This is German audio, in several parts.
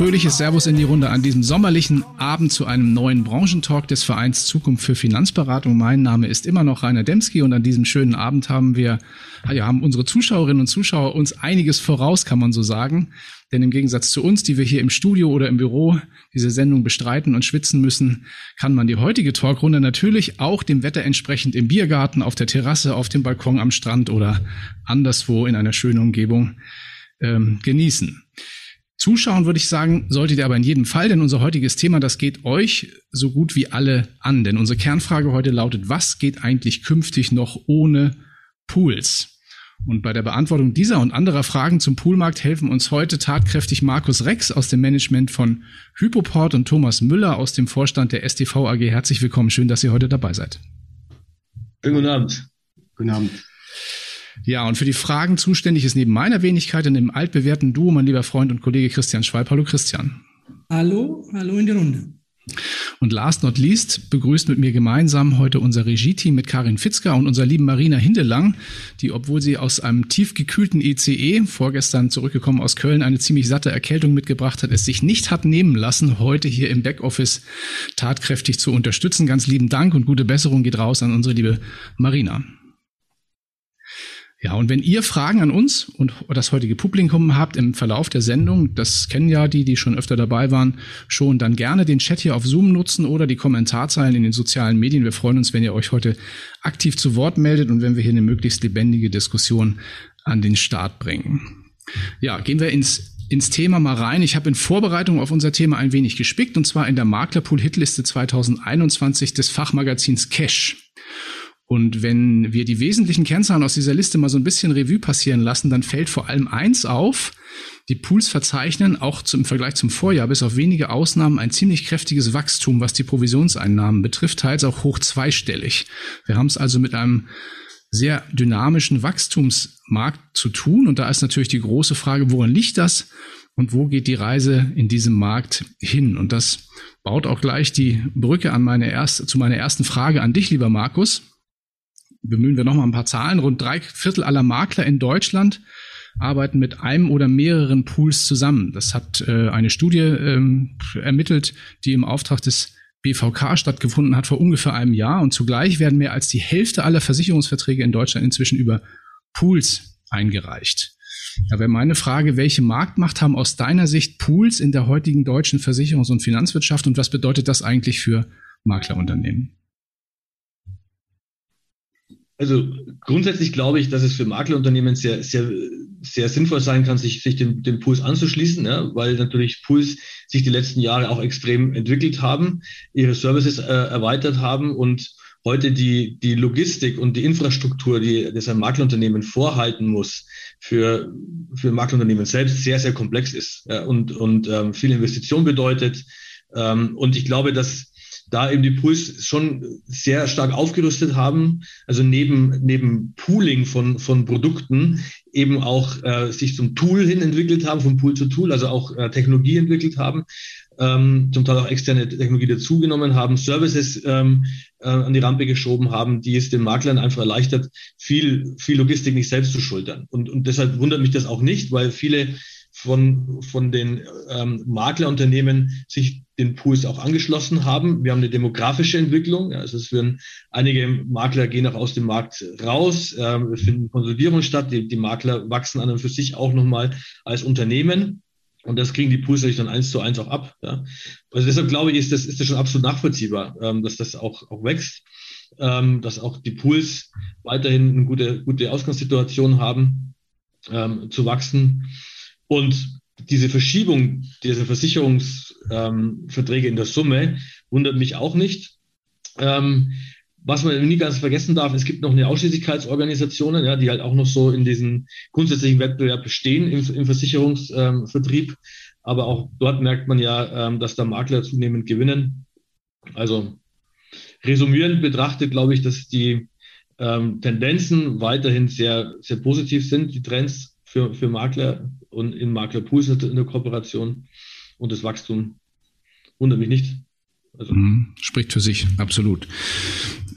Fröhliches Servus in die Runde an diesem sommerlichen Abend zu einem neuen Branchentalk des Vereins Zukunft für Finanzberatung. Mein Name ist immer noch Rainer Demski und an diesem schönen Abend haben wir, ja, haben unsere Zuschauerinnen und Zuschauer uns einiges voraus, kann man so sagen. Denn im Gegensatz zu uns, die wir hier im Studio oder im Büro diese Sendung bestreiten und schwitzen müssen, kann man die heutige Talkrunde natürlich auch dem Wetter entsprechend im Biergarten, auf der Terrasse, auf dem Balkon am Strand oder anderswo in einer schönen Umgebung ähm, genießen. Zuschauen würde ich sagen, solltet ihr aber in jedem Fall, denn unser heutiges Thema, das geht euch so gut wie alle an. Denn unsere Kernfrage heute lautet, was geht eigentlich künftig noch ohne Pools? Und bei der Beantwortung dieser und anderer Fragen zum Poolmarkt helfen uns heute tatkräftig Markus Rex aus dem Management von Hypoport und Thomas Müller aus dem Vorstand der STV AG. Herzlich willkommen. Schön, dass ihr heute dabei seid. Schönen guten Abend. Guten Abend. Ja, und für die Fragen zuständig ist neben meiner Wenigkeit in dem altbewährten Duo mein lieber Freund und Kollege Christian Schwalb. Hallo Christian. Hallo, hallo in die Runde. Und last not least begrüßt mit mir gemeinsam heute unser Regie-Team mit Karin Fitzker und unserer lieben Marina Hindelang, die, obwohl sie aus einem tief gekühlten ECE, vorgestern zurückgekommen aus Köln, eine ziemlich satte Erkältung mitgebracht hat, es sich nicht hat nehmen lassen, heute hier im Backoffice tatkräftig zu unterstützen. Ganz lieben Dank und gute Besserung geht raus an unsere liebe Marina. Ja, und wenn ihr Fragen an uns und das heutige Publikum habt im Verlauf der Sendung, das kennen ja die, die schon öfter dabei waren, schon, dann gerne den Chat hier auf Zoom nutzen oder die Kommentarzeilen in den sozialen Medien. Wir freuen uns, wenn ihr euch heute aktiv zu Wort meldet und wenn wir hier eine möglichst lebendige Diskussion an den Start bringen. Ja, gehen wir ins ins Thema mal rein. Ich habe in Vorbereitung auf unser Thema ein wenig gespickt und zwar in der Maklerpool Hitliste 2021 des Fachmagazins Cash. Und wenn wir die wesentlichen Kennzahlen aus dieser Liste mal so ein bisschen Revue passieren lassen, dann fällt vor allem eins auf. Die Pools verzeichnen auch zum, im Vergleich zum Vorjahr bis auf wenige Ausnahmen ein ziemlich kräftiges Wachstum, was die Provisionseinnahmen betrifft, teils auch hoch zweistellig. Wir haben es also mit einem sehr dynamischen Wachstumsmarkt zu tun. Und da ist natürlich die große Frage, woran liegt das? Und wo geht die Reise in diesem Markt hin? Und das baut auch gleich die Brücke an meine erste, zu meiner ersten Frage an dich, lieber Markus bemühen wir nochmal ein paar Zahlen. Rund drei Viertel aller Makler in Deutschland arbeiten mit einem oder mehreren Pools zusammen. Das hat äh, eine Studie ähm, ermittelt, die im Auftrag des BVK stattgefunden hat vor ungefähr einem Jahr. Und zugleich werden mehr als die Hälfte aller Versicherungsverträge in Deutschland inzwischen über Pools eingereicht. Da wäre meine Frage, welche Marktmacht haben aus deiner Sicht Pools in der heutigen deutschen Versicherungs- und Finanzwirtschaft und was bedeutet das eigentlich für Maklerunternehmen? Also grundsätzlich glaube ich, dass es für Maklerunternehmen sehr, sehr, sehr sinnvoll sein kann, sich, sich dem, dem Pools anzuschließen, ja, weil natürlich Pools sich die letzten Jahre auch extrem entwickelt haben, ihre Services äh, erweitert haben und heute die, die Logistik und die Infrastruktur, die das ein Maklerunternehmen vorhalten muss, für, für Maklerunternehmen selbst sehr, sehr komplex ist ja, und, und ähm, viel Investition bedeutet. Ähm, und ich glaube, dass da eben die Pools schon sehr stark aufgerüstet haben, also neben, neben Pooling von, von Produkten eben auch äh, sich zum Tool hin entwickelt haben, vom Pool zu Tool, also auch äh, Technologie entwickelt haben, ähm, zum Teil auch externe Technologie dazugenommen haben, Services ähm, äh, an die Rampe geschoben haben, die es den Maklern einfach erleichtert, viel, viel Logistik nicht selbst zu schultern. Und, und deshalb wundert mich das auch nicht, weil viele von, von den ähm, Maklerunternehmen sich den Pools auch angeschlossen haben. Wir haben eine demografische Entwicklung. Also es werden einige Makler gehen auch aus dem Markt raus. Es finden Konsolidierungen statt. Die, die Makler wachsen an und für sich auch nochmal als Unternehmen. Und das kriegen die Pools natürlich dann eins zu eins auch ab. Ja. Also deshalb glaube ich, ist das, ist das schon absolut nachvollziehbar, ähm, dass das auch, auch wächst, ähm, dass auch die Pools weiterhin eine gute, gute Ausgangssituation haben, ähm, zu wachsen. Und diese Verschiebung dieser Versicherungsverträge ähm, in der Summe wundert mich auch nicht. Ähm, was man nie ganz vergessen darf, es gibt noch eine Ausschließlichkeitsorganisationen, ja, die halt auch noch so in diesem grundsätzlichen Wettbewerb bestehen im, im Versicherungsvertrieb. Ähm, Aber auch dort merkt man ja, ähm, dass da Makler zunehmend gewinnen. Also resumierend betrachtet, glaube ich, dass die ähm, Tendenzen weiterhin sehr, sehr positiv sind, die Trends für, für Makler und in Maklerpools in der Kooperation und das Wachstum wundert mich nicht. Also. Mhm. Spricht für sich, absolut.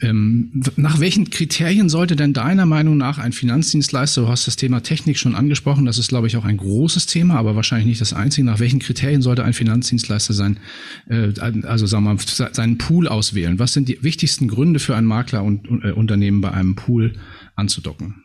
Ähm, nach welchen Kriterien sollte denn deiner Meinung nach ein Finanzdienstleister, du hast das Thema Technik schon angesprochen, das ist, glaube ich, auch ein großes Thema, aber wahrscheinlich nicht das einzige. Nach welchen Kriterien sollte ein Finanzdienstleister sein, äh, also sagen wir mal, seinen Pool auswählen? Was sind die wichtigsten Gründe für ein Makler und äh, bei einem Pool anzudocken?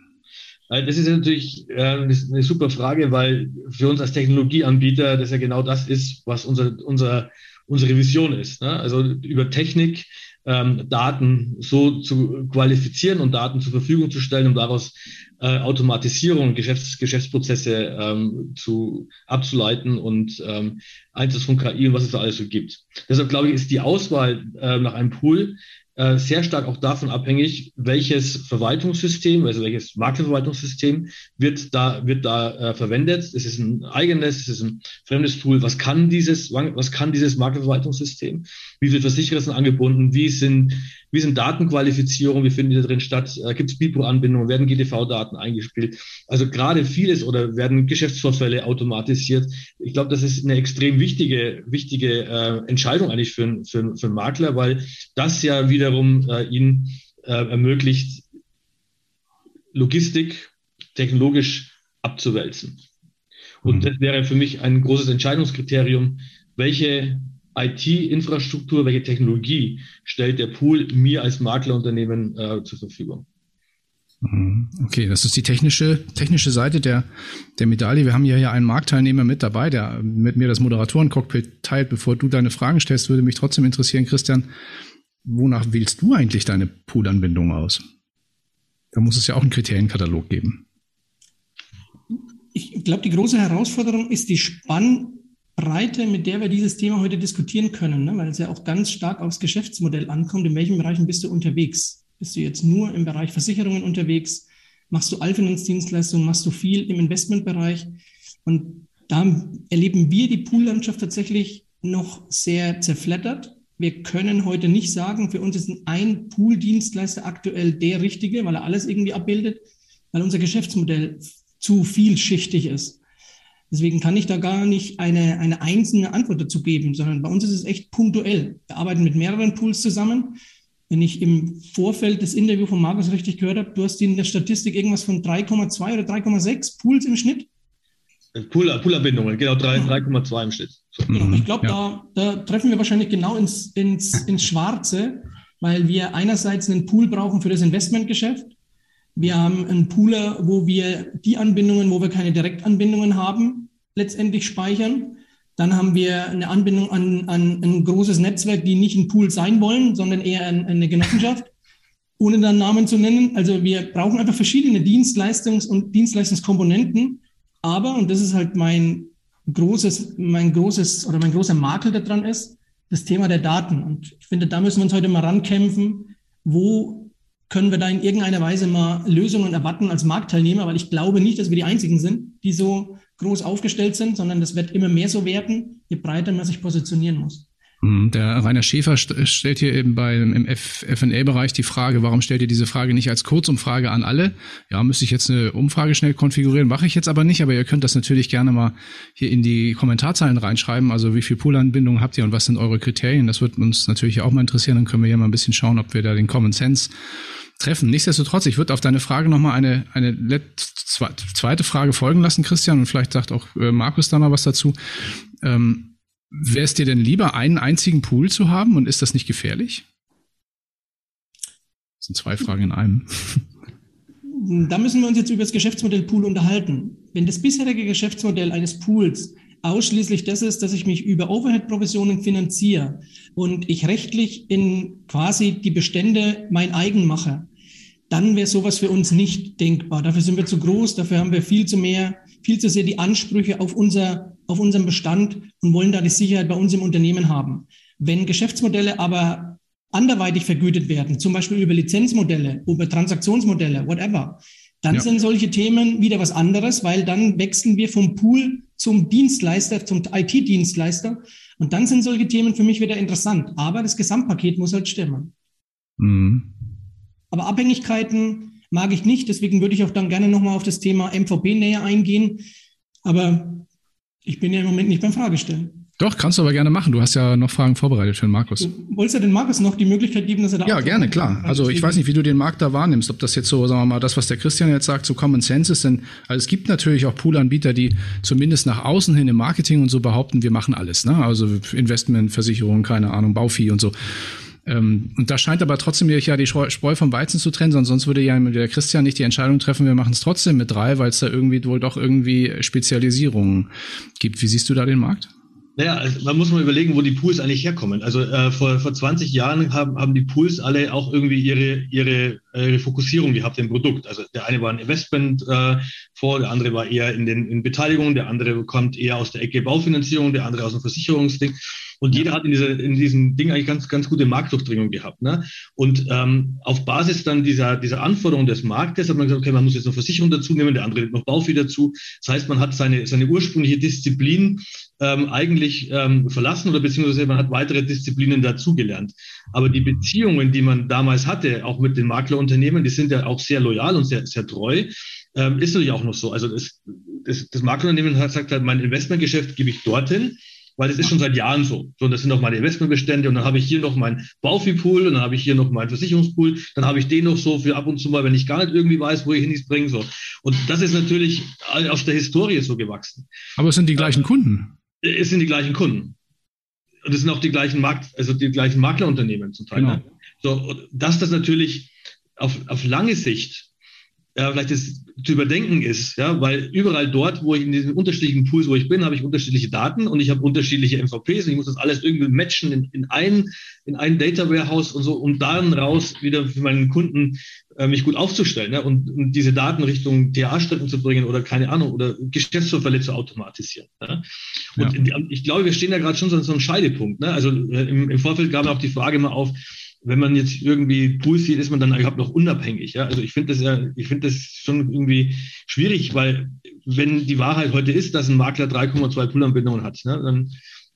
Äh, das ist natürlich äh, eine super Frage, weil für uns als Technologieanbieter das ja genau das ist, was unser, unser, unsere Vision ist. Ne? Also über Technik ähm, Daten so zu qualifizieren und Daten zur Verfügung zu stellen, um daraus äh, Automatisierung, Geschäfts Geschäftsprozesse ähm, zu abzuleiten und ähm, Einsatz von KI und was es da alles so gibt. Deshalb glaube ich, ist die Auswahl äh, nach einem Pool äh, sehr stark auch davon abhängig, welches Verwaltungssystem, also welches Maklerverwaltungssystem wird da, wird da äh, verwendet. Es ist ein eigenes, es ist ein fremdes Tool. Was kann dieses, was kann dieses Maklerverwaltungssystem? Wie viele Versicherer sind angebunden? Wie sind, wie sind Datenqualifizierungen? Wie finden die da drin statt? Äh, Gibt es BIPO-Anbindungen? Werden GDV-Daten eingespielt? Also gerade vieles oder werden Geschäftsvorfälle automatisiert? Ich glaube, das ist eine extrem wichtige, wichtige äh, Entscheidung eigentlich für, für, für einen Makler, weil das ja wieder wiederum äh, ihnen äh, ermöglicht, Logistik technologisch abzuwälzen. Und mhm. das wäre für mich ein großes Entscheidungskriterium, welche IT-Infrastruktur, welche Technologie stellt der Pool mir als Maklerunternehmen äh, zur Verfügung. Mhm. Okay, das ist die technische, technische Seite der, der Medaille. Wir haben hier ja einen Marktteilnehmer mit dabei, der mit mir das Moderatoren-Cockpit teilt. Bevor du deine Fragen stellst, würde mich trotzdem interessieren, Christian, wonach wählst du eigentlich deine Poolanbindung aus? Da muss es ja auch einen Kriterienkatalog geben. Ich glaube, die große Herausforderung ist die Spannbreite, mit der wir dieses Thema heute diskutieren können, ne? weil es ja auch ganz stark aufs Geschäftsmodell ankommt. In welchen Bereichen bist du unterwegs? Bist du jetzt nur im Bereich Versicherungen unterwegs? Machst du Allfinanzdienstleistungen? Machst du viel im Investmentbereich? Und da erleben wir die Poollandschaft tatsächlich noch sehr zerfleddert wir können heute nicht sagen, für uns ist ein Pool-Dienstleister aktuell der richtige, weil er alles irgendwie abbildet, weil unser Geschäftsmodell zu vielschichtig ist. Deswegen kann ich da gar nicht eine, eine einzelne Antwort dazu geben, sondern bei uns ist es echt punktuell. Wir arbeiten mit mehreren Pools zusammen. Wenn ich im Vorfeld des Interviews von Markus richtig gehört habe, du hast in der Statistik irgendwas von 3,2 oder 3,6 Pools im Schnitt. Poolerbindungen, genau 3,2 im Schnitt. So. Genau, ich glaube, ja. da, da, treffen wir wahrscheinlich genau ins, ins, ins Schwarze, weil wir einerseits einen Pool brauchen für das Investmentgeschäft. Wir haben einen Pooler, wo wir die Anbindungen, wo wir keine Direktanbindungen haben, letztendlich speichern. Dann haben wir eine Anbindung an, an ein großes Netzwerk, die nicht ein Pool sein wollen, sondern eher eine Genossenschaft, ohne dann Namen zu nennen. Also wir brauchen einfach verschiedene Dienstleistungs- und Dienstleistungskomponenten, aber, und das ist halt mein großes, mein großes oder mein großer Makel daran ist, das Thema der Daten. Und ich finde, da müssen wir uns heute mal rankämpfen. Wo können wir da in irgendeiner Weise mal Lösungen erwarten als Marktteilnehmer? Weil ich glaube nicht, dass wir die einzigen sind, die so groß aufgestellt sind, sondern das wird immer mehr so werden, je breiter man sich positionieren muss. Hm, der Rainer Schäfer stellt hier eben bei, im FNA-Bereich die Frage, warum stellt ihr diese Frage nicht als Kurzumfrage an alle? Ja, müsste ich jetzt eine Umfrage schnell konfigurieren, mache ich jetzt aber nicht, aber ihr könnt das natürlich gerne mal hier in die Kommentarzeilen reinschreiben, also wie viel Poolanbindungen habt ihr und was sind eure Kriterien? Das wird uns natürlich auch mal interessieren, dann können wir hier mal ein bisschen schauen, ob wir da den Common Sense treffen. Nichtsdestotrotz, ich würde auf deine Frage nochmal eine, eine zweite Frage folgen lassen, Christian, und vielleicht sagt auch äh, Markus da mal was dazu. Ähm, Wäre es dir denn lieber, einen einzigen Pool zu haben und ist das nicht gefährlich? Das sind zwei Fragen in einem. Da müssen wir uns jetzt über das Geschäftsmodell Pool unterhalten. Wenn das bisherige Geschäftsmodell eines Pools ausschließlich das ist, dass ich mich über Overhead-Provisionen finanziere und ich rechtlich in quasi die Bestände mein eigen mache, dann wäre sowas für uns nicht denkbar. Dafür sind wir zu groß, dafür haben wir viel zu mehr, viel zu sehr die Ansprüche auf unser auf unserem Bestand und wollen da die Sicherheit bei uns im Unternehmen haben. Wenn Geschäftsmodelle aber anderweitig vergütet werden, zum Beispiel über Lizenzmodelle, über Transaktionsmodelle, whatever, dann ja. sind solche Themen wieder was anderes, weil dann wechseln wir vom Pool zum Dienstleister, zum IT-Dienstleister. Und dann sind solche Themen für mich wieder interessant. Aber das Gesamtpaket muss halt stimmen. Mhm. Aber Abhängigkeiten mag ich nicht. Deswegen würde ich auch dann gerne nochmal auf das Thema MVP näher eingehen. Aber ich bin ja im Moment nicht beim Fragestellen. Doch, kannst du aber gerne machen. Du hast ja noch Fragen vorbereitet für den Markus. Du wolltest ja den Markus noch die Möglichkeit geben, dass er da Ja, gerne, klar. Also ich weiß nicht, wie du den Markt da wahrnimmst, ob das jetzt so, sagen wir mal, das, was der Christian jetzt sagt, so Common Sense ist. Denn also es gibt natürlich auch Poolanbieter, die zumindest nach außen hin im Marketing und so behaupten, wir machen alles. Ne? Also Investment, Versicherung, keine Ahnung, Bauvieh und so. Ähm, und da scheint aber trotzdem ja die Spreu vom Weizen zu trennen, sonst würde ja der Christian nicht die Entscheidung treffen, wir machen es trotzdem mit drei, weil es da irgendwie wohl doch irgendwie Spezialisierungen gibt. Wie siehst du da den Markt? Naja, also man muss mal überlegen, wo die Pools eigentlich herkommen. Also äh, vor, vor 20 Jahren haben, haben die Pools alle auch irgendwie ihre, ihre, ihre Fokussierung gehabt im Produkt. Also der eine war ein Investment äh, der andere war eher in den in Beteiligungen, der andere kommt eher aus der Ecke Baufinanzierung, der andere aus dem Versicherungsding. Und jeder hat in, dieser, in diesem Ding eigentlich ganz, ganz gute Marktdurchdringung gehabt. Ne? Und ähm, auf Basis dann dieser, dieser Anforderung des Marktes hat man gesagt, okay, man muss jetzt noch Versicherung dazu nehmen, der andere noch Baufi dazu. Das heißt, man hat seine, seine ursprüngliche Disziplin ähm, eigentlich ähm, verlassen oder beziehungsweise man hat weitere Disziplinen dazugelernt. Aber die Beziehungen, die man damals hatte, auch mit den Maklerunternehmen, die sind ja auch sehr loyal und sehr, sehr treu. Ähm, ist natürlich auch noch so. Also das, das, das Maklerunternehmen hat gesagt halt, mein Investmentgeschäft gebe ich dorthin weil das ist schon seit Jahren so. So, und das sind noch meine Investmentbestände und dann habe ich hier noch mein Baufi-Pool und dann habe ich hier noch meinen Versicherungspool, dann habe ich den noch so für ab und zu mal, wenn ich gar nicht irgendwie weiß, wo ich hin bringe. So. Und das ist natürlich aus der Historie so gewachsen. Aber es sind die gleichen Kunden. Es sind die gleichen Kunden. Und es sind auch die gleichen Markt, also die gleichen Maklerunternehmen zum Teil. Genau. Ne? So, dass das natürlich auf, auf lange Sicht ja, vielleicht das zu überdenken ist, ja, weil überall dort, wo ich in diesen unterschiedlichen Pools, wo ich bin, habe ich unterschiedliche Daten und ich habe unterschiedliche MVPs und ich muss das alles irgendwie matchen in, in ein, in ein Data Warehouse und so, um dann raus wieder für meinen Kunden äh, mich gut aufzustellen ja, und, und diese Daten Richtung TA-Strecken zu bringen oder keine Ahnung oder Geschäftsvorfälle zu automatisieren. Ja. Und ja. ich glaube, wir stehen da gerade schon so an so einem Scheidepunkt. Ne? Also äh, im, im Vorfeld gab auch die Frage mal auf, wenn man jetzt irgendwie Pools sieht, ist man dann überhaupt noch unabhängig. Ja? Also ich finde das ja, ich finde das schon irgendwie schwierig, weil wenn die Wahrheit heute ist, dass ein Makler 3,2 Poolanbindungen hat, ne, dann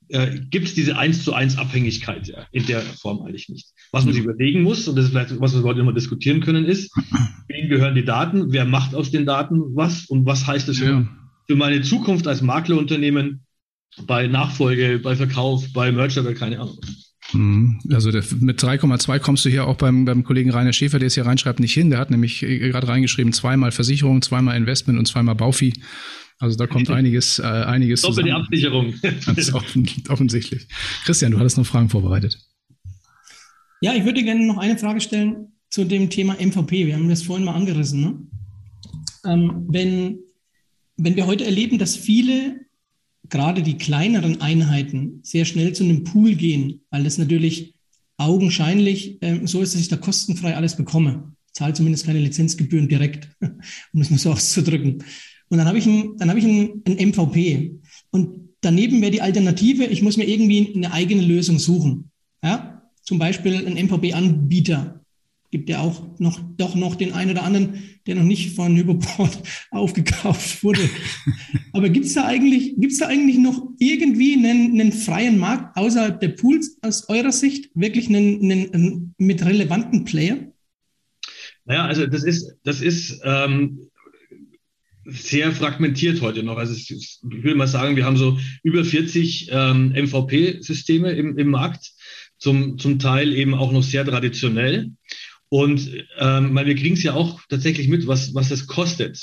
äh, gibt es diese 1 zu 1 Abhängigkeit ja, in der Form eigentlich nicht. Was man sich überlegen muss, und das ist vielleicht, was wir heute immer diskutieren können, ist, wem gehören die Daten, wer macht aus den Daten was und was heißt das ja. für meine Zukunft als Maklerunternehmen bei Nachfolge, bei Verkauf, bei Merger, bei keine Ahnung. Mhm. Also der, mit 3,2 kommst du hier auch beim, beim Kollegen Rainer Schäfer, der es hier reinschreibt, nicht hin. Der hat nämlich äh, gerade reingeschrieben, zweimal Versicherung, zweimal Investment und zweimal Baufi. Also da kommt einiges, äh, einiges Doppelte zusammen. Absicherung. Ganz offen, offensichtlich. Christian, du hattest noch Fragen vorbereitet. Ja, ich würde gerne noch eine Frage stellen zu dem Thema MVP. Wir haben das vorhin mal angerissen. Ne? Ähm, wenn, wenn wir heute erleben, dass viele gerade die kleineren Einheiten sehr schnell zu einem Pool gehen, weil das natürlich augenscheinlich äh, so ist, dass ich da kostenfrei alles bekomme. Zahle zumindest keine Lizenzgebühren direkt, um es mal so auszudrücken. Und dann habe ich ein, dann habe ich ein, ein MVP. Und daneben wäre die Alternative, ich muss mir irgendwie eine eigene Lösung suchen. Ja? Zum Beispiel ein MVP-Anbieter, gibt ja auch noch, doch noch den einen oder anderen, der noch nicht von Hyperport aufgekauft wurde. Aber gibt es da eigentlich, gibt's da eigentlich noch irgendwie einen, einen freien Markt außerhalb der Pools aus eurer Sicht? Wirklich einen, einen, einen mit relevanten Player? Naja, also das ist, das ist ähm, sehr fragmentiert heute noch. Also ich würde mal sagen, wir haben so über 40 ähm, MVP-Systeme im, im Markt, zum, zum Teil eben auch noch sehr traditionell. Und ähm, weil wir kriegen es ja auch tatsächlich mit, was, was es kostet,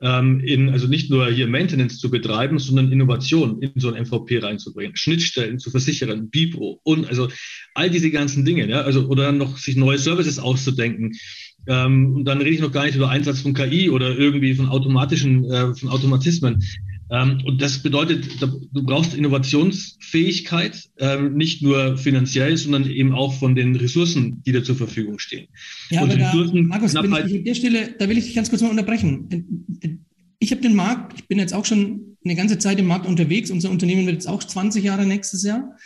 ähm, in, also nicht nur hier Maintenance zu betreiben, sondern Innovation in so ein MVP reinzubringen, Schnittstellen zu versichern, BIPO und also all diese ganzen Dinge, ja, also oder dann noch sich neue Services auszudenken. Ähm, und dann rede ich noch gar nicht über Einsatz von KI oder irgendwie von automatischen, äh, von Automatismen. Ähm, und das bedeutet, du brauchst Innovationsfähigkeit, ähm, nicht nur finanziell, sondern eben auch von den Ressourcen, die dir zur Verfügung stehen. Ja, und aber da, Markus, ich an der Stelle, da will ich dich ganz kurz mal unterbrechen. Ich habe den Markt, ich bin jetzt auch schon eine ganze Zeit im Markt unterwegs. Unser Unternehmen wird jetzt auch 20 Jahre nächstes Jahr.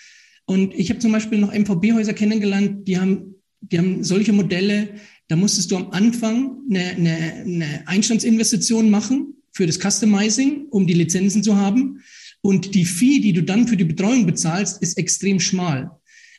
Und ich habe zum Beispiel noch MVB-Häuser kennengelernt, die haben, die haben solche Modelle, da musstest du am Anfang eine, eine, eine Einstandsinvestition machen für das Customizing, um die Lizenzen zu haben. Und die Fee, die du dann für die Betreuung bezahlst, ist extrem schmal.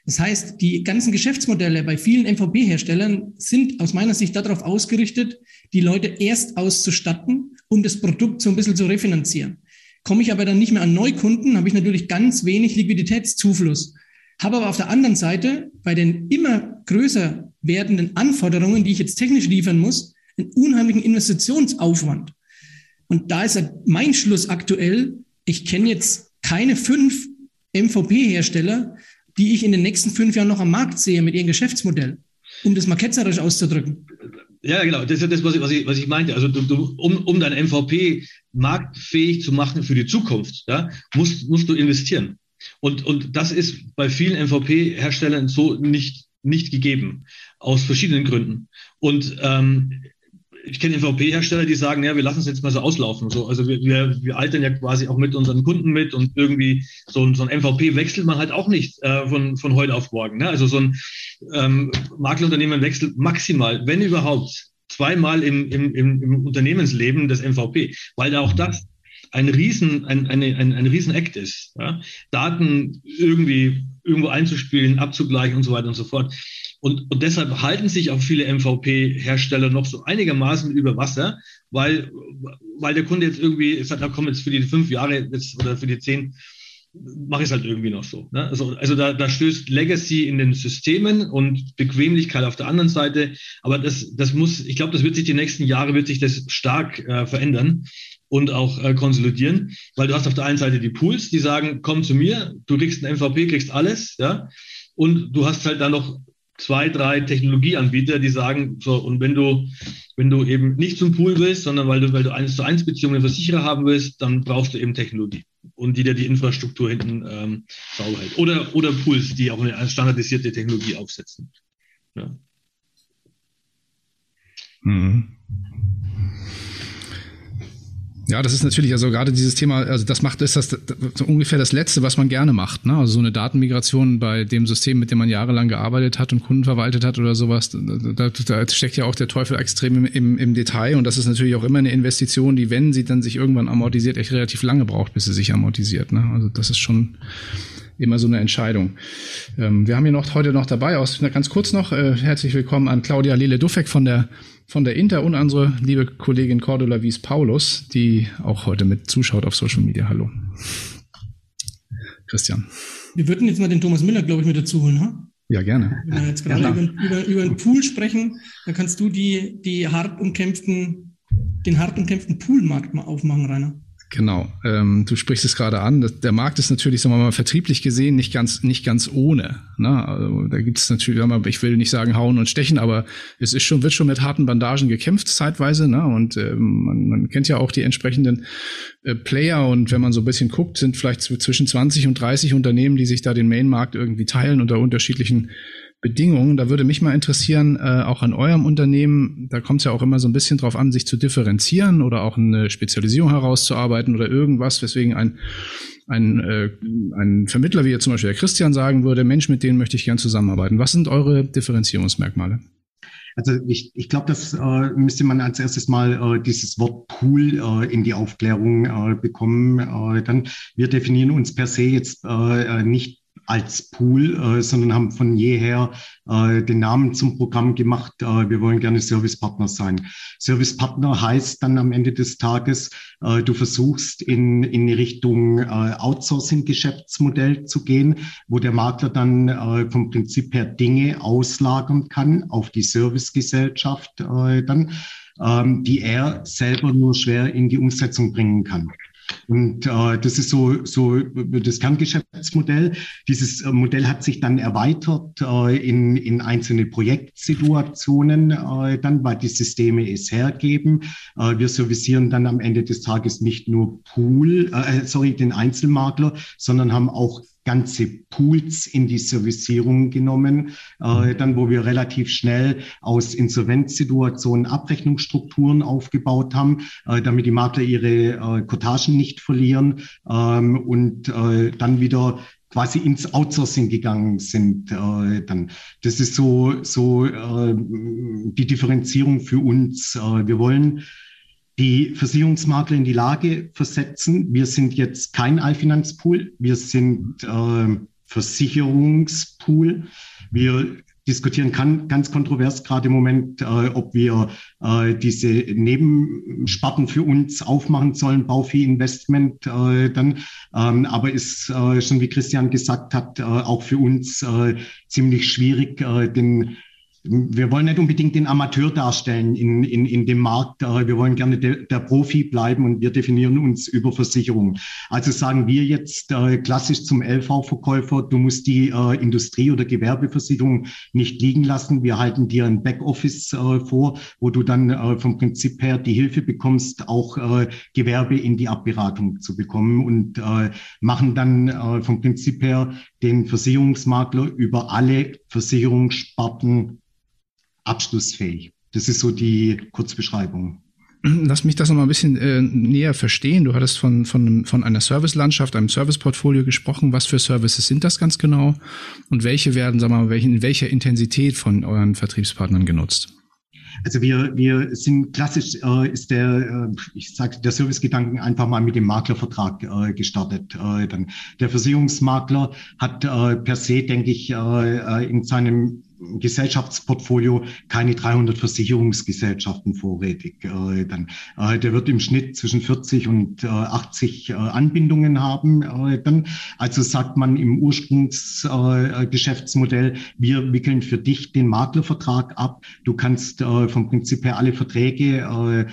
Das heißt, die ganzen Geschäftsmodelle bei vielen MVP-Herstellern sind aus meiner Sicht darauf ausgerichtet, die Leute erst auszustatten, um das Produkt so ein bisschen zu refinanzieren. Komme ich aber dann nicht mehr an Neukunden, habe ich natürlich ganz wenig Liquiditätszufluss. Habe aber auf der anderen Seite bei den immer größer werdenden Anforderungen, die ich jetzt technisch liefern muss, einen unheimlichen Investitionsaufwand. Und da ist mein Schluss aktuell, ich kenne jetzt keine fünf MVP-Hersteller, die ich in den nächsten fünf Jahren noch am Markt sehe mit ihrem Geschäftsmodell, um das mal ketzerisch auszudrücken. Ja, genau, das ist das, was ich, was ich, was ich meinte. Also du, du, um, um dein MVP marktfähig zu machen für die Zukunft, ja, musst, musst du investieren. Und, und das ist bei vielen MVP-Herstellern so nicht, nicht gegeben, aus verschiedenen Gründen. Und ähm, ich kenne MVP-Hersteller, die sagen, ja, wir lassen es jetzt mal so auslaufen. So, also wir, wir, wir altern ja quasi auch mit unseren Kunden mit und irgendwie so, ein so ein MVP wechselt man halt auch nicht äh, von, von heute auf morgen. Ne? Also so ein ähm, Maklerunternehmen wechselt maximal, wenn überhaupt, zweimal im, im, im, im Unternehmensleben das MVP, weil da auch das ein riesen, ein, eine, ein, ein riesen Act ist. Ja? Daten irgendwie irgendwo einzuspielen, abzugleichen und so weiter und so fort. Und, und deshalb halten sich auch viele MVP-Hersteller noch so einigermaßen über Wasser, weil, weil der Kunde jetzt irgendwie sagt, da kommen jetzt für die fünf Jahre jetzt, oder für die zehn, mache ich es halt irgendwie noch so. Ne? Also, also da, da stößt Legacy in den Systemen und Bequemlichkeit auf der anderen Seite. Aber das, das muss, ich glaube, das wird sich die nächsten Jahre, wird sich das stark äh, verändern und auch äh, konsolidieren, weil du hast auf der einen Seite die Pools, die sagen, komm zu mir, du kriegst ein MVP, kriegst alles, ja, und du hast halt dann noch zwei, drei Technologieanbieter, die sagen, so, und wenn du, wenn du eben nicht zum Pool willst, sondern weil du, weil du eins zu eins Beziehungen mit Versicherer haben willst, dann brauchst du eben Technologie und die dir die Infrastruktur hinten ähm, sauber hält. Oder, oder Pools, die auch eine standardisierte Technologie aufsetzen. Ja. Mhm. Ja, das ist natürlich also gerade dieses Thema, also das macht ist das, so ungefähr das Letzte, was man gerne macht. Ne? Also so eine Datenmigration bei dem System, mit dem man jahrelang gearbeitet hat und Kunden verwaltet hat oder sowas, da, da steckt ja auch der Teufel extrem im, im, im Detail und das ist natürlich auch immer eine Investition, die, wenn sie dann sich irgendwann amortisiert, echt relativ lange braucht, bis sie sich amortisiert. Ne? Also das ist schon immer so eine Entscheidung. Ähm, wir haben hier noch heute noch dabei, aus ganz kurz noch, äh, herzlich willkommen an Claudia Lele-Duffek von der von der Inter und unsere liebe Kollegin Cordula Wies Paulus, die auch heute mit zuschaut auf Social Media. Hallo. Christian. Wir würden jetzt mal den Thomas Miller, glaube ich, mit dazu holen, ha? Ja, gerne. Wenn wir jetzt gerade ja, über, über, über einen Pool sprechen, dann kannst du die, die hart umkämpften, den hart umkämpften Poolmarkt mal aufmachen, Rainer. Genau, ähm, du sprichst es gerade an. Der Markt ist natürlich, sagen wir mal, vertrieblich gesehen nicht ganz, nicht ganz ohne. Ne? Also, da gibt es natürlich, ich will nicht sagen hauen und stechen, aber es ist schon, wird schon mit harten Bandagen gekämpft zeitweise. Ne? Und ähm, man, man kennt ja auch die entsprechenden äh, Player. Und wenn man so ein bisschen guckt, sind vielleicht zwischen 20 und 30 Unternehmen, die sich da den Mainmarkt irgendwie teilen unter unterschiedlichen Bedingungen. Da würde mich mal interessieren, äh, auch an eurem Unternehmen, da kommt es ja auch immer so ein bisschen drauf an, sich zu differenzieren oder auch eine Spezialisierung herauszuarbeiten oder irgendwas, weswegen ein, ein, äh, ein Vermittler wie jetzt zum Beispiel der Christian sagen würde, Mensch, mit denen möchte ich gern zusammenarbeiten. Was sind eure Differenzierungsmerkmale? Also ich, ich glaube, das äh, müsste man als erstes mal äh, dieses Wort Pool äh, in die Aufklärung äh, bekommen. Äh, dann wir definieren uns per se jetzt äh, nicht als Pool, äh, sondern haben von jeher äh, den Namen zum Programm gemacht. Äh, wir wollen gerne Servicepartner sein. Servicepartner heißt dann am Ende des Tages, äh, du versuchst in, in Richtung äh, Outsourcing-Geschäftsmodell zu gehen, wo der Makler dann äh, vom Prinzip her Dinge auslagern kann auf die Servicegesellschaft äh, dann, ähm, die er selber nur schwer in die Umsetzung bringen kann. Und äh, das ist so, so das Kerngeschäftsmodell. Dieses äh, Modell hat sich dann erweitert äh, in, in einzelne Projektsituationen, äh, dann, weil die Systeme es hergeben. Äh, wir servicieren dann am Ende des Tages nicht nur Pool, äh, sorry, den Einzelmakler, sondern haben auch ganze Pools in die Servicierung genommen, äh, mhm. dann wo wir relativ schnell aus Insolvenzsituationen Abrechnungsstrukturen aufgebaut haben, äh, damit die Makler ihre äh, Kotagen nicht verlieren ähm, und äh, dann wieder quasi ins Outsourcing gegangen sind. Äh, dann das ist so so äh, die Differenzierung für uns. Äh, wir wollen die Versicherungsmakler in die Lage versetzen. Wir sind jetzt kein Allfinanzpool, wir sind äh, Versicherungspool. Wir diskutieren kann, ganz kontrovers gerade im Moment, äh, ob wir äh, diese Nebensparten für uns aufmachen sollen, Bauvieh-Investment äh, dann. Ähm, aber ist äh, schon, wie Christian gesagt hat, äh, auch für uns äh, ziemlich schwierig, äh, den wir wollen nicht unbedingt den Amateur darstellen in, in, in dem Markt. Wir wollen gerne de, der Profi bleiben und wir definieren uns über Versicherung. Also sagen wir jetzt äh, klassisch zum LV-Verkäufer, du musst die äh, Industrie- oder Gewerbeversicherung nicht liegen lassen. Wir halten dir ein Backoffice äh, vor, wo du dann äh, vom Prinzip her die Hilfe bekommst, auch äh, Gewerbe in die Abberatung zu bekommen und äh, machen dann vom Prinzip her den Versicherungsmakler über alle Versicherungssparten abschlussfähig. Das ist so die Kurzbeschreibung. Lass mich das noch mal ein bisschen äh, näher verstehen. Du hattest von, von, von einer Servicelandschaft, einem Serviceportfolio gesprochen. Was für Services sind das ganz genau? Und welche werden, sagen wir mal, in welcher Intensität von euren Vertriebspartnern genutzt? Also wir, wir sind klassisch, äh, ist der, äh, ich sage, der Servicegedanken einfach mal mit dem Maklervertrag äh, gestartet. Äh, dann der Versicherungsmakler hat äh, per se, denke ich, äh in seinem Gesellschaftsportfolio keine 300 Versicherungsgesellschaften vorrätig. Äh, dann, äh, der wird im Schnitt zwischen 40 und äh, 80 äh, Anbindungen haben. Äh, dann, also sagt man im Ursprungsgeschäftsmodell, äh, wir wickeln für dich den Maklervertrag ab. Du kannst vom Prinzip her alle Verträge,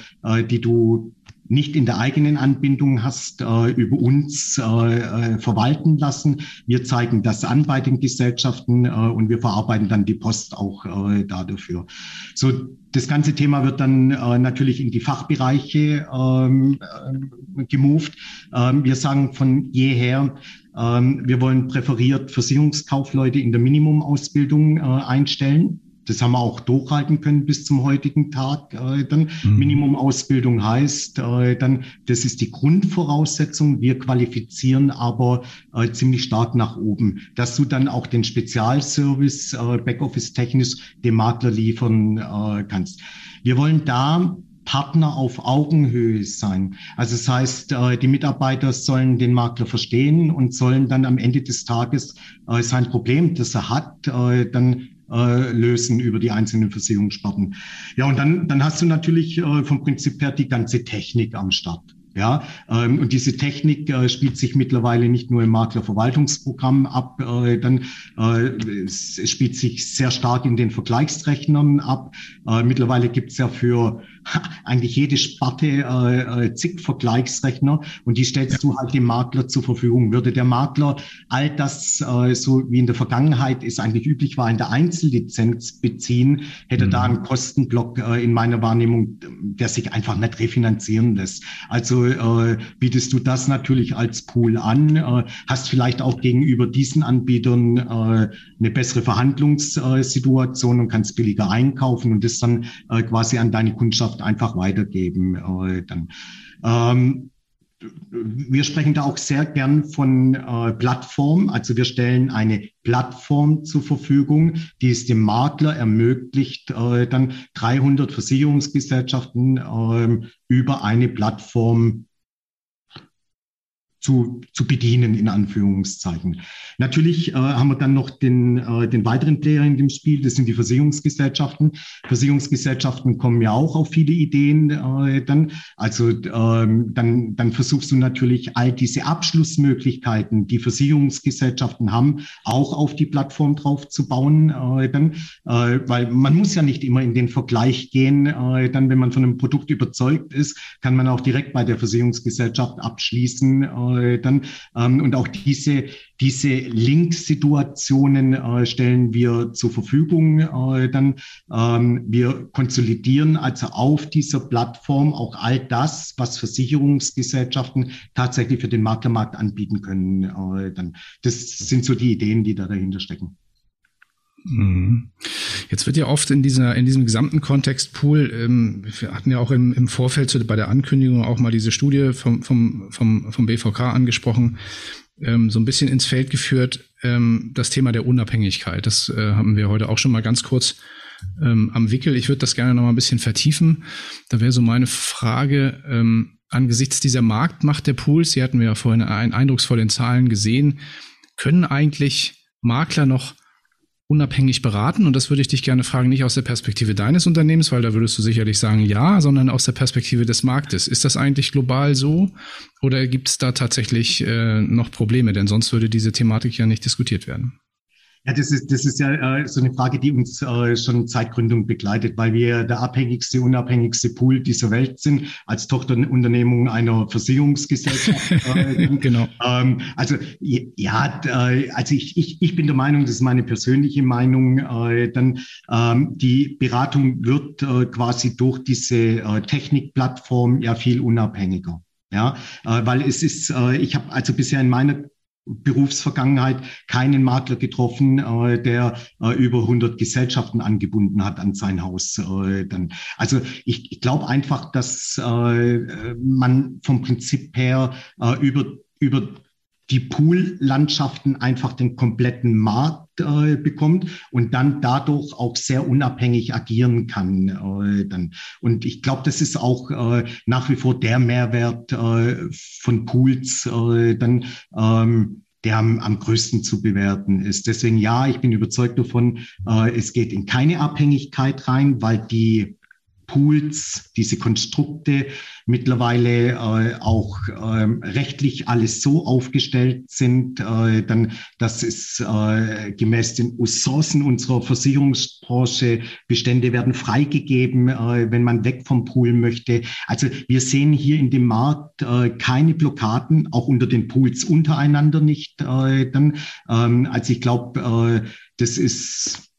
die du nicht in der eigenen Anbindung hast, äh, über uns äh, äh, verwalten lassen. Wir zeigen das an bei den Gesellschaften äh, und wir verarbeiten dann die Post auch äh, da dafür. So, das ganze Thema wird dann äh, natürlich in die Fachbereiche ähm, äh, gemoved. Ähm, wir sagen von jeher, ähm, wir wollen präferiert Versicherungskaufleute in der Minimumausbildung einstellen. Das haben wir auch durchhalten können bis zum heutigen Tag. Äh, dann mhm. Minimumausbildung heißt äh, dann, das ist die Grundvoraussetzung. Wir qualifizieren aber äh, ziemlich stark nach oben, dass du dann auch den Spezialservice äh, Backoffice technisch dem Makler liefern äh, kannst. Wir wollen da Partner auf Augenhöhe sein. Also das heißt, äh, die Mitarbeiter sollen den Makler verstehen und sollen dann am Ende des Tages äh, sein Problem, das er hat, äh, dann äh, lösen über die einzelnen Versicherungssparten. Ja, und dann, dann hast du natürlich äh, vom Prinzip her die ganze Technik am Start. Ja, ähm, und diese Technik äh, spielt sich mittlerweile nicht nur im Maklerverwaltungsprogramm ab, äh, dann äh, es, es spielt sich sehr stark in den Vergleichsrechnern ab. Äh, mittlerweile gibt's ja für eigentlich jede Sparte äh, äh, zig Vergleichsrechner und die stellst ja. du halt dem Makler zur Verfügung. Würde der Makler all das, äh, so wie in der Vergangenheit es eigentlich üblich war, in der Einzellizenz beziehen, hätte mhm. da einen Kostenblock äh, in meiner Wahrnehmung, der sich einfach nicht refinanzieren lässt. Also äh, bietest du das natürlich als Pool an, äh, hast vielleicht auch gegenüber diesen Anbietern äh, eine bessere Verhandlungssituation und kannst billiger einkaufen und das dann äh, quasi an deine Kundschaft einfach weitergeben. Äh, dann, ähm, wir sprechen da auch sehr gern von äh, Plattform. Also wir stellen eine Plattform zur Verfügung, die es dem Makler ermöglicht, äh, dann 300 Versicherungsgesellschaften äh, über eine Plattform zu, zu bedienen, in Anführungszeichen. Natürlich äh, haben wir dann noch den, äh, den weiteren Player in dem Spiel, das sind die Versicherungsgesellschaften. Versicherungsgesellschaften kommen ja auch auf viele Ideen äh, dann. Also ähm, dann, dann versuchst du natürlich all diese Abschlussmöglichkeiten, die Versicherungsgesellschaften haben, auch auf die Plattform drauf zu bauen. Äh, dann, äh, weil man muss ja nicht immer in den Vergleich gehen. Äh, dann, wenn man von einem Produkt überzeugt ist, kann man auch direkt bei der Versicherungsgesellschaft abschließen. Äh, dann ähm, und auch diese diese Link-Situationen äh, stellen wir zur Verfügung. Äh, dann ähm, wir konsolidieren also auf dieser Plattform auch all das, was Versicherungsgesellschaften tatsächlich für den Maklermarkt anbieten können. Äh, dann das sind so die Ideen, die da dahinter stecken. Mhm. Jetzt wird ja oft in dieser in diesem gesamten Kontext Pool, ähm, wir hatten ja auch im, im Vorfeld zu, bei der Ankündigung auch mal diese Studie vom vom vom, vom BVK angesprochen, ähm, so ein bisschen ins Feld geführt, ähm, das Thema der Unabhängigkeit. Das äh, haben wir heute auch schon mal ganz kurz ähm, am Wickel. Ich würde das gerne noch mal ein bisschen vertiefen. Da wäre so meine Frage ähm, angesichts dieser Marktmacht der Pools. Sie hatten wir ja vorhin einen eindrucksvollen Zahlen gesehen. Können eigentlich Makler noch unabhängig beraten? Und das würde ich dich gerne fragen, nicht aus der Perspektive deines Unternehmens, weil da würdest du sicherlich sagen ja, sondern aus der Perspektive des Marktes. Ist das eigentlich global so oder gibt es da tatsächlich äh, noch Probleme? Denn sonst würde diese Thematik ja nicht diskutiert werden. Ja, das ist, das ist ja äh, so eine Frage, die uns äh, schon seit Gründung begleitet, weil wir der abhängigste, unabhängigste Pool dieser Welt sind, als Tochterunternehmung einer Versicherungsgesellschaft. Äh, genau. Ähm, also ja, äh, also ich, ich, ich bin der Meinung, das ist meine persönliche Meinung, äh, dann ähm, die Beratung wird äh, quasi durch diese äh, Technikplattform ja viel unabhängiger. Ja, äh, weil es ist, äh, ich habe also bisher in meiner Berufsvergangenheit keinen Makler getroffen, äh, der äh, über 100 Gesellschaften angebunden hat an sein Haus. Äh, dann. Also ich, ich glaube einfach, dass äh, man vom Prinzip her äh, über, über die Pool-Landschaften einfach den kompletten Markt äh, bekommt und dann dadurch auch sehr unabhängig agieren kann. Äh, dann. Und ich glaube, das ist auch äh, nach wie vor der Mehrwert äh, von Pools, äh, dann ähm, der am, am größten zu bewerten ist. Deswegen ja, ich bin überzeugt davon, äh, es geht in keine Abhängigkeit rein, weil die Pools, diese Konstrukte mittlerweile äh, auch äh, rechtlich alles so aufgestellt sind, äh, dann, dass es äh, gemäß den Ressourcen unserer Versicherungsbranche Bestände werden freigegeben, äh, wenn man weg vom Pool möchte. Also wir sehen hier in dem Markt äh, keine Blockaden, auch unter den Pools untereinander nicht. Äh, dann, ähm, also ich glaube, das ist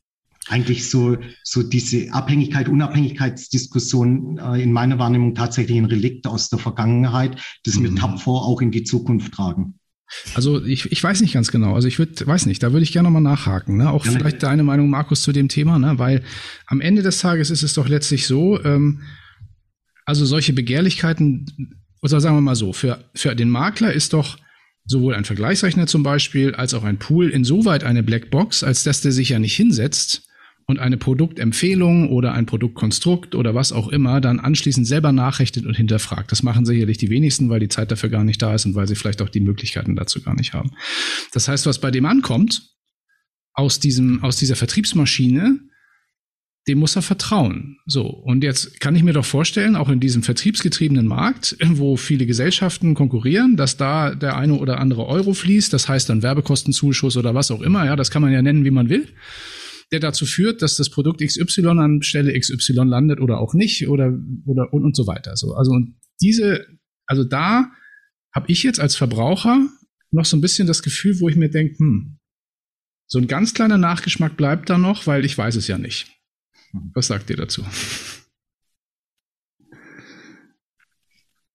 eigentlich so, so diese Abhängigkeit, Unabhängigkeitsdiskussion äh, in meiner Wahrnehmung tatsächlich ein Relikt aus der Vergangenheit, das mhm. wir tapfer auch in die Zukunft tragen. Also ich, ich weiß nicht ganz genau. Also ich würde, weiß nicht, da würde ich gerne nochmal nachhaken. Ne? Auch ja, vielleicht deine Meinung, Markus, zu dem Thema, ne? weil am Ende des Tages ist es doch letztlich so, ähm, also solche Begehrlichkeiten, oder sagen wir mal so, für, für den Makler ist doch sowohl ein Vergleichsrechner zum Beispiel als auch ein Pool insoweit eine Blackbox, als dass der sich ja nicht hinsetzt und eine Produktempfehlung oder ein Produktkonstrukt oder was auch immer dann anschließend selber nachrechnet und hinterfragt. Das machen sicherlich die wenigsten, weil die Zeit dafür gar nicht da ist und weil sie vielleicht auch die Möglichkeiten dazu gar nicht haben. Das heißt, was bei dem ankommt, aus diesem, aus dieser Vertriebsmaschine, dem muss er vertrauen. So. Und jetzt kann ich mir doch vorstellen, auch in diesem vertriebsgetriebenen Markt, wo viele Gesellschaften konkurrieren, dass da der eine oder andere Euro fließt, das heißt dann Werbekostenzuschuss oder was auch immer, ja, das kann man ja nennen, wie man will der dazu führt, dass das Produkt XY an Stelle XY landet oder auch nicht oder oder und, und so weiter. So, also und diese, also da habe ich jetzt als Verbraucher noch so ein bisschen das Gefühl, wo ich mir denke, hm, so ein ganz kleiner Nachgeschmack bleibt da noch, weil ich weiß es ja nicht. Was sagt ihr dazu?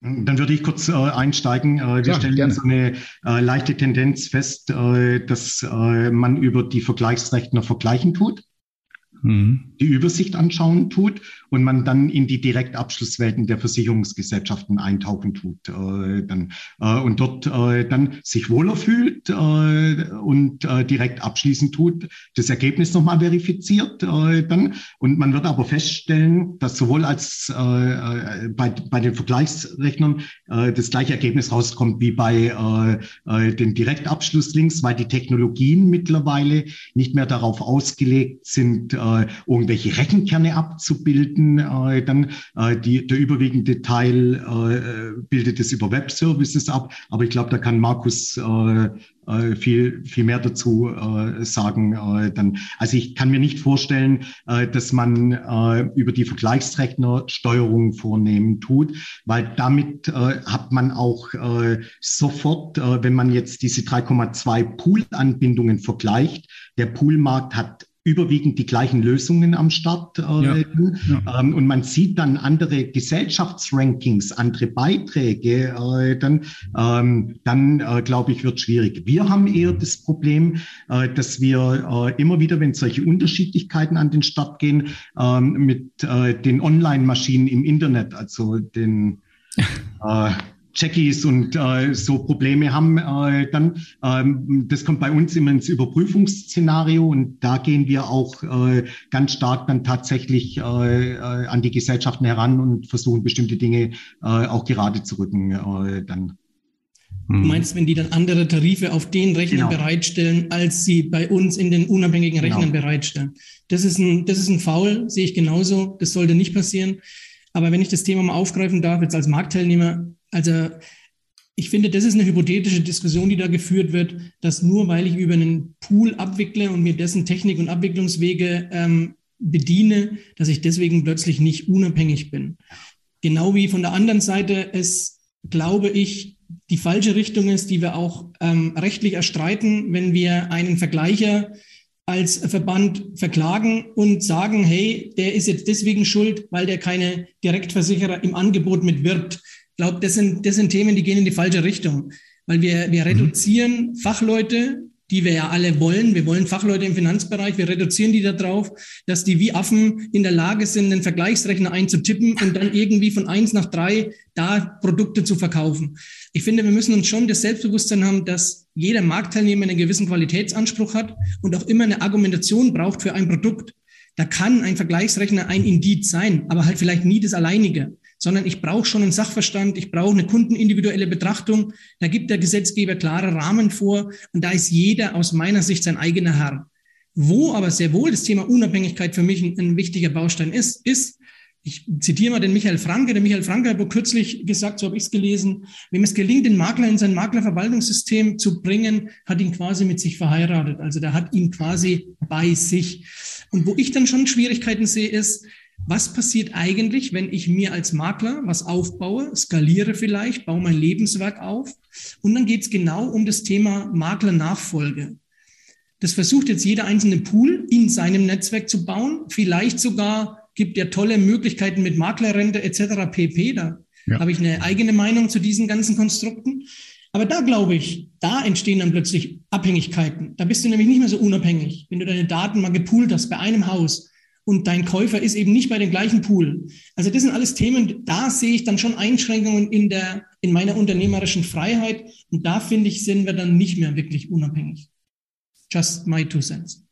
Dann würde ich kurz äh, einsteigen. Äh, wir ja, stellen gerne. so eine äh, leichte Tendenz fest, äh, dass äh, man über die Vergleichsrechner vergleichen tut mhm. die Übersicht anschauen tut und man dann in die Direktabschlusswelten der Versicherungsgesellschaften eintauchen tut. Äh, dann, äh, und dort äh, dann sich wohler fühlt und direkt abschließen tut, das Ergebnis nochmal verifiziert dann. Und man wird aber feststellen, dass sowohl als bei, bei den Vergleichsrechnern das gleiche Ergebnis rauskommt wie bei den Direktabschlusslinks, weil die Technologien mittlerweile nicht mehr darauf ausgelegt sind, irgendwelche Rechenkerne abzubilden. Äh, dann äh, die, der überwiegende Teil äh, bildet es über Web-Services ab. Aber ich glaube, da kann Markus äh, viel, viel mehr dazu äh, sagen. Äh, dann. Also ich kann mir nicht vorstellen, äh, dass man äh, über die Vergleichsrechner Steuerung vornehmen tut, weil damit äh, hat man auch äh, sofort, äh, wenn man jetzt diese 3,2 Pool-Anbindungen vergleicht, der Poolmarkt hat überwiegend die gleichen Lösungen am Start. Äh, ja, ja. Ähm, und man sieht dann andere Gesellschaftsrankings, andere Beiträge, äh, dann, ähm, dann äh, glaube ich, wird schwierig. Wir haben eher das Problem, äh, dass wir äh, immer wieder, wenn solche Unterschiedlichkeiten an den Start gehen, ähm, mit äh, den Online-Maschinen im Internet, also den Jackies und äh, so Probleme haben, äh, dann ähm, das kommt bei uns immer ins Überprüfungsszenario und da gehen wir auch äh, ganz stark dann tatsächlich äh, äh, an die Gesellschaften heran und versuchen bestimmte Dinge äh, auch gerade zu rücken. Äh, dann. Du mhm. meinst, wenn die dann andere Tarife auf den Rechnern genau. bereitstellen, als sie bei uns in den unabhängigen genau. Rechnern genau. bereitstellen. Das ist ein, das ist ein Foul, sehe ich genauso. Das sollte nicht passieren. Aber wenn ich das Thema mal aufgreifen darf, jetzt als Marktteilnehmer, also ich finde, das ist eine hypothetische Diskussion, die da geführt wird, dass nur weil ich über einen Pool abwickle und mir dessen Technik und Abwicklungswege ähm, bediene, dass ich deswegen plötzlich nicht unabhängig bin. Genau wie von der anderen Seite es, glaube ich, die falsche Richtung ist, die wir auch ähm, rechtlich erstreiten, wenn wir einen Vergleicher als Verband verklagen und sagen, hey, der ist jetzt deswegen schuld, weil der keine Direktversicherer im Angebot mitwirbt. Ich glaube, das sind, das sind Themen, die gehen in die falsche Richtung, weil wir, wir mhm. reduzieren Fachleute die wir ja alle wollen. Wir wollen Fachleute im Finanzbereich. Wir reduzieren die darauf, dass die wie Affen in der Lage sind, einen Vergleichsrechner einzutippen und dann irgendwie von eins nach drei da Produkte zu verkaufen. Ich finde, wir müssen uns schon das Selbstbewusstsein haben, dass jeder Marktteilnehmer einen gewissen Qualitätsanspruch hat und auch immer eine Argumentation braucht für ein Produkt. Da kann ein Vergleichsrechner ein Indiz sein, aber halt vielleicht nie das alleinige sondern ich brauche schon einen Sachverstand, ich brauche eine kundenindividuelle Betrachtung. Da gibt der Gesetzgeber klare Rahmen vor und da ist jeder aus meiner Sicht sein eigener Herr. Wo aber sehr wohl das Thema Unabhängigkeit für mich ein, ein wichtiger Baustein ist, ist, ich zitiere mal den Michael Franke. Der Michael Franke hat kürzlich gesagt, so habe ich es gelesen, wem es gelingt, den Makler in sein Maklerverwaltungssystem zu bringen, hat ihn quasi mit sich verheiratet. Also der hat ihn quasi bei sich. Und wo ich dann schon Schwierigkeiten sehe, ist, was passiert eigentlich, wenn ich mir als Makler was aufbaue, skaliere vielleicht, baue mein Lebenswerk auf und dann geht es genau um das Thema Maklernachfolge. Das versucht jetzt jeder einzelne Pool in seinem Netzwerk zu bauen. Vielleicht sogar gibt er tolle Möglichkeiten mit Maklerrente etc. pp. Da ja. habe ich eine eigene Meinung zu diesen ganzen Konstrukten. Aber da glaube ich, da entstehen dann plötzlich Abhängigkeiten. Da bist du nämlich nicht mehr so unabhängig. Wenn du deine Daten mal gepoolt hast bei einem Haus, und dein Käufer ist eben nicht bei dem gleichen Pool. Also das sind alles Themen, da sehe ich dann schon Einschränkungen in der, in meiner unternehmerischen Freiheit. Und da finde ich, sind wir dann nicht mehr wirklich unabhängig. Just my two cents.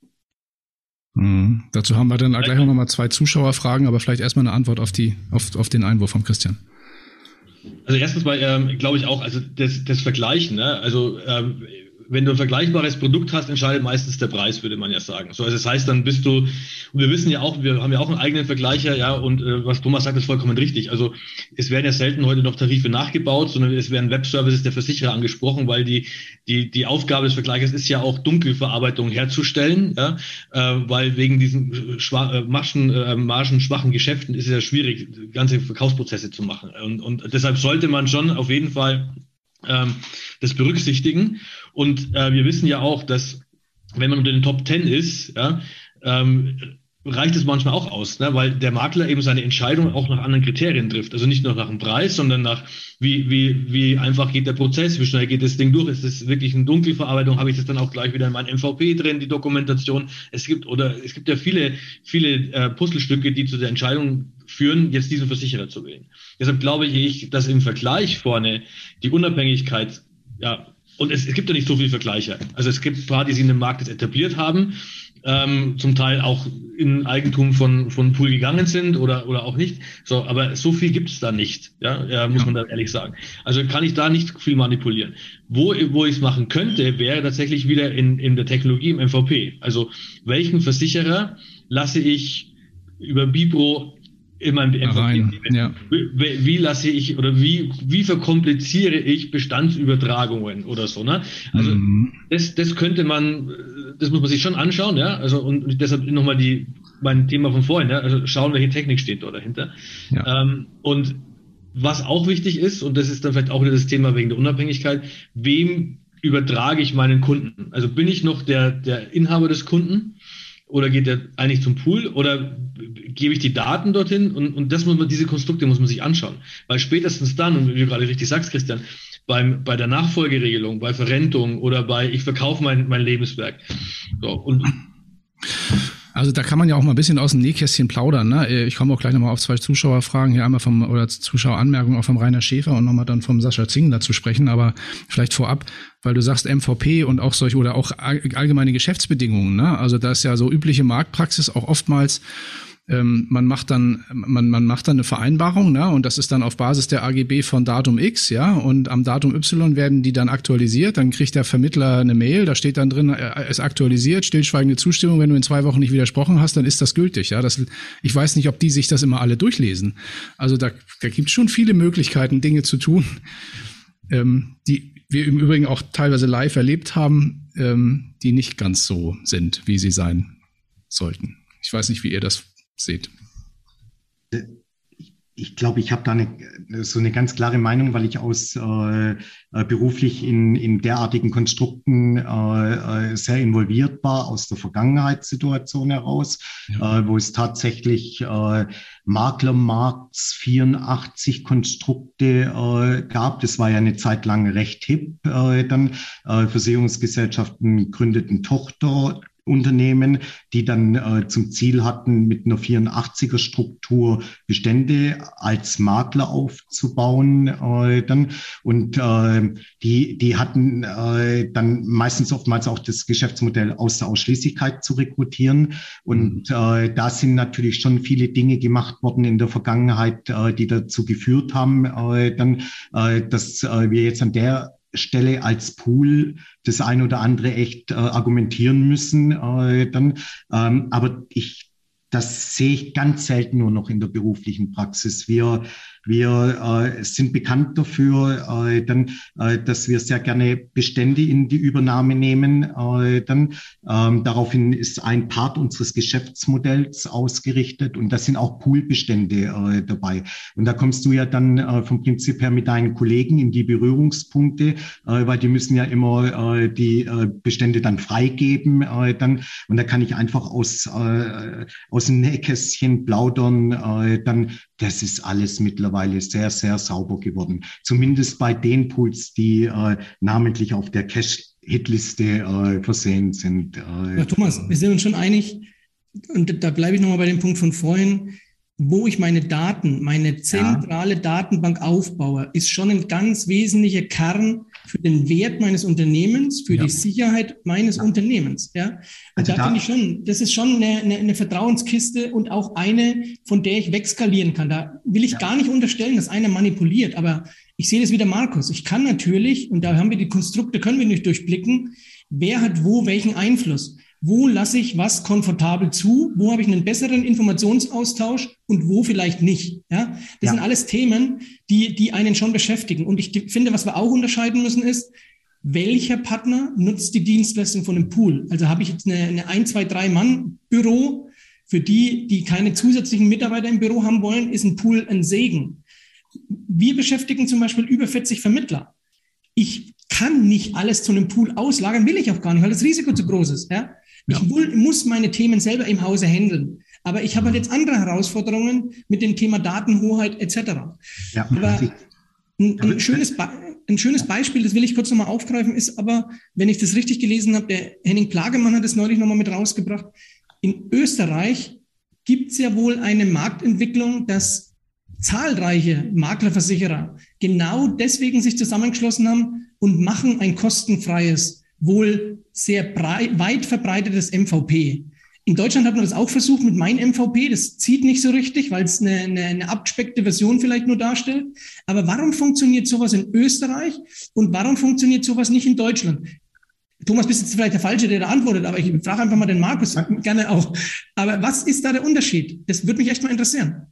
Mhm. Dazu haben wir dann gleich noch mal zwei Zuschauerfragen, aber vielleicht erstmal eine Antwort auf die, auf, auf den Einwurf von Christian. Also erstens mal ähm, glaube ich auch, also das, das Vergleichen, ne? also ähm, wenn du ein vergleichbares Produkt hast, entscheidet meistens der Preis, würde man ja sagen. So, also das heißt, dann bist du, und wir wissen ja auch, wir haben ja auch einen eigenen Vergleicher, ja, und äh, was Thomas sagt, ist vollkommen richtig. Also es werden ja selten heute noch Tarife nachgebaut, sondern es werden Webservices der Versicherer angesprochen, weil die, die, die Aufgabe des Vergleichers ist ja auch Dunkelverarbeitung herzustellen, ja, äh, weil wegen diesen schwa äh, Margen, äh, margenschwachen Geschäften ist es ja schwierig, ganze Verkaufsprozesse zu machen. Und, und deshalb sollte man schon auf jeden Fall ähm, das berücksichtigen. Und äh, wir wissen ja auch, dass wenn man unter den Top Ten ist, ja, ähm, reicht es manchmal auch aus, ne? weil der Makler eben seine Entscheidung auch nach anderen Kriterien trifft. Also nicht nur nach dem Preis, sondern nach wie, wie, wie einfach geht der Prozess, wie schnell geht das Ding durch, ist es wirklich eine Dunkelverarbeitung, habe ich das dann auch gleich wieder in meinem MVP drin, die Dokumentation. Es gibt oder es gibt ja viele, viele äh, Puzzlestücke, die zu der Entscheidung führen, jetzt diesen Versicherer zu wählen. Deshalb glaube ich, dass im Vergleich vorne die Unabhängigkeit, ja, und es, es gibt ja nicht so viele Vergleiche. Also es gibt paar, die sich in dem Markt jetzt etabliert haben, ähm, zum Teil auch in Eigentum von, von Pool gegangen sind oder, oder auch nicht. So, aber so viel gibt es da nicht, ja, ja muss man da ehrlich sagen. Also kann ich da nicht viel manipulieren. Wo, wo ich es machen könnte, wäre tatsächlich wieder in, in der Technologie im MVP. Also welchen Versicherer lasse ich über Bibro in meinem Rein, ja. wie, wie, lasse ich oder wie, wie verkompliziere ich Bestandsübertragungen oder so, ne? Also mhm. das, das könnte man, das muss man sich schon anschauen, ja. Also und deshalb nochmal die mein Thema von vorhin, ja? also schauen, welche Technik steht da dahinter. Ja. Ähm, und was auch wichtig ist, und das ist dann vielleicht auch wieder das Thema wegen der Unabhängigkeit, wem übertrage ich meinen Kunden? Also bin ich noch der, der Inhaber des Kunden? Oder geht der eigentlich zum Pool? Oder gebe ich die Daten dorthin? Und, und das muss man, diese Konstrukte muss man sich anschauen. Weil spätestens dann, und wie du gerade richtig sagst, Christian, beim, bei der Nachfolgeregelung, bei Verrentung oder bei ich verkaufe mein, mein Lebenswerk. So, und also da kann man ja auch mal ein bisschen aus dem Nähkästchen plaudern. Ne? Ich komme auch gleich nochmal auf zwei Zuschauerfragen hier einmal vom oder Zuschaueranmerkungen auch vom Rainer Schäfer und nochmal dann vom Sascha Zingler zu sprechen. Aber vielleicht vorab, weil du sagst MVP und auch solche oder auch allgemeine Geschäftsbedingungen. Ne? Also da ist ja so übliche Marktpraxis auch oftmals ähm, man macht dann, man, man macht dann eine Vereinbarung, ne? und das ist dann auf Basis der AGB von Datum X, ja, und am Datum Y werden die dann aktualisiert, dann kriegt der Vermittler eine Mail, da steht dann drin, er ist aktualisiert, stillschweigende Zustimmung, wenn du in zwei Wochen nicht widersprochen hast, dann ist das gültig, ja. Das, ich weiß nicht, ob die sich das immer alle durchlesen. Also da, da gibt es schon viele Möglichkeiten, Dinge zu tun, ähm, die wir im Übrigen auch teilweise live erlebt haben, ähm, die nicht ganz so sind, wie sie sein sollten. Ich weiß nicht, wie ihr das seht? Ich glaube, ich habe da eine, so eine ganz klare Meinung, weil ich aus äh, äh, beruflich in, in derartigen Konstrukten äh, äh, sehr involviert war, aus der Vergangenheitssituation heraus, ja. äh, wo es tatsächlich äh, Maklermarkts 84 Konstrukte äh, gab. Das war ja eine Zeit lang recht hip. Äh, dann äh, Versicherungsgesellschaften gründeten Tochter Unternehmen, die dann äh, zum Ziel hatten, mit einer 84er Struktur Bestände als Makler aufzubauen. Äh, dann und äh, die die hatten äh, dann meistens oftmals auch das Geschäftsmodell aus der Ausschließlichkeit zu rekrutieren. Und mhm. äh, da sind natürlich schon viele Dinge gemacht worden in der Vergangenheit, äh, die dazu geführt haben, äh, dann, äh, dass äh, wir jetzt an der Stelle als Pool das ein oder andere echt äh, argumentieren müssen. Äh, dann, ähm, aber ich, das sehe ich ganz selten nur noch in der beruflichen Praxis. Wir wir äh, sind bekannt dafür, äh, dann, äh, dass wir sehr gerne Bestände in die Übernahme nehmen. Äh, dann ähm, daraufhin ist ein Part unseres Geschäftsmodells ausgerichtet und da sind auch Poolbestände äh, dabei. Und da kommst du ja dann äh, vom Prinzip her mit deinen Kollegen in die Berührungspunkte, äh, weil die müssen ja immer äh, die äh, Bestände dann freigeben. Äh, dann und da kann ich einfach aus äh, aus dem Nähkästchen plaudern. Äh, dann das ist alles mittlerweile sehr, sehr sauber geworden. Zumindest bei den Pools, die äh, namentlich auf der Cache-Hitliste äh, versehen sind. Äh, ja, Thomas, wir sind uns schon einig, und da bleibe ich nochmal bei dem Punkt von vorhin, wo ich meine Daten, meine zentrale ja. Datenbank aufbaue, ist schon ein ganz wesentlicher Kern für den Wert meines Unternehmens, für ja. die Sicherheit meines. Unternehmens. Ja? Und also da, da finde ich schon, das ist schon eine, eine, eine, Vertrauenskiste und auch eine, von der ich wegskalieren kann. Da will ich ja. gar nicht unterstellen, dass einer manipuliert, aber ich sehe das wieder, Markus. Ich kann natürlich, und da haben wir die Konstrukte, können wir nicht durchblicken, wer hat wo welchen Einfluss wo lasse ich was komfortabel zu, wo habe ich einen besseren Informationsaustausch und wo vielleicht nicht. Ja, das ja. sind alles Themen, die, die einen schon beschäftigen. Und ich finde, was wir auch unterscheiden müssen ist, welcher Partner nutzt die Dienstleistung von dem Pool? Also habe ich jetzt eine, eine ein, zwei, drei Mann Büro, für die, die keine zusätzlichen Mitarbeiter im Büro haben wollen, ist ein Pool ein Segen. Wir beschäftigen zum Beispiel über 40 Vermittler. Ich kann nicht alles zu einem Pool auslagern, will ich auch gar nicht, weil das Risiko zu groß ist. Ja? Ja. Ich will, muss meine Themen selber im Hause handeln. Aber ich habe halt jetzt andere Herausforderungen mit dem Thema Datenhoheit etc. Ja, aber ein, ein, schönes ein schönes Beispiel, das will ich kurz nochmal aufgreifen, ist aber, wenn ich das richtig gelesen habe, der Henning Plagemann hat es neulich nochmal mit rausgebracht. In Österreich gibt es ja wohl eine Marktentwicklung, dass zahlreiche Maklerversicherer genau deswegen sich zusammengeschlossen haben und machen ein kostenfreies wohl sehr breit, weit verbreitetes MVP. In Deutschland hat man das auch versucht mit mein MVP. Das zieht nicht so richtig, weil es eine, eine, eine abspeckte Version vielleicht nur darstellt. Aber warum funktioniert sowas in Österreich und warum funktioniert sowas nicht in Deutschland? Thomas, bist jetzt vielleicht der Falsche, der da antwortet, aber ich frage einfach mal den Markus gerne auch. Aber was ist da der Unterschied? Das würde mich echt mal interessieren.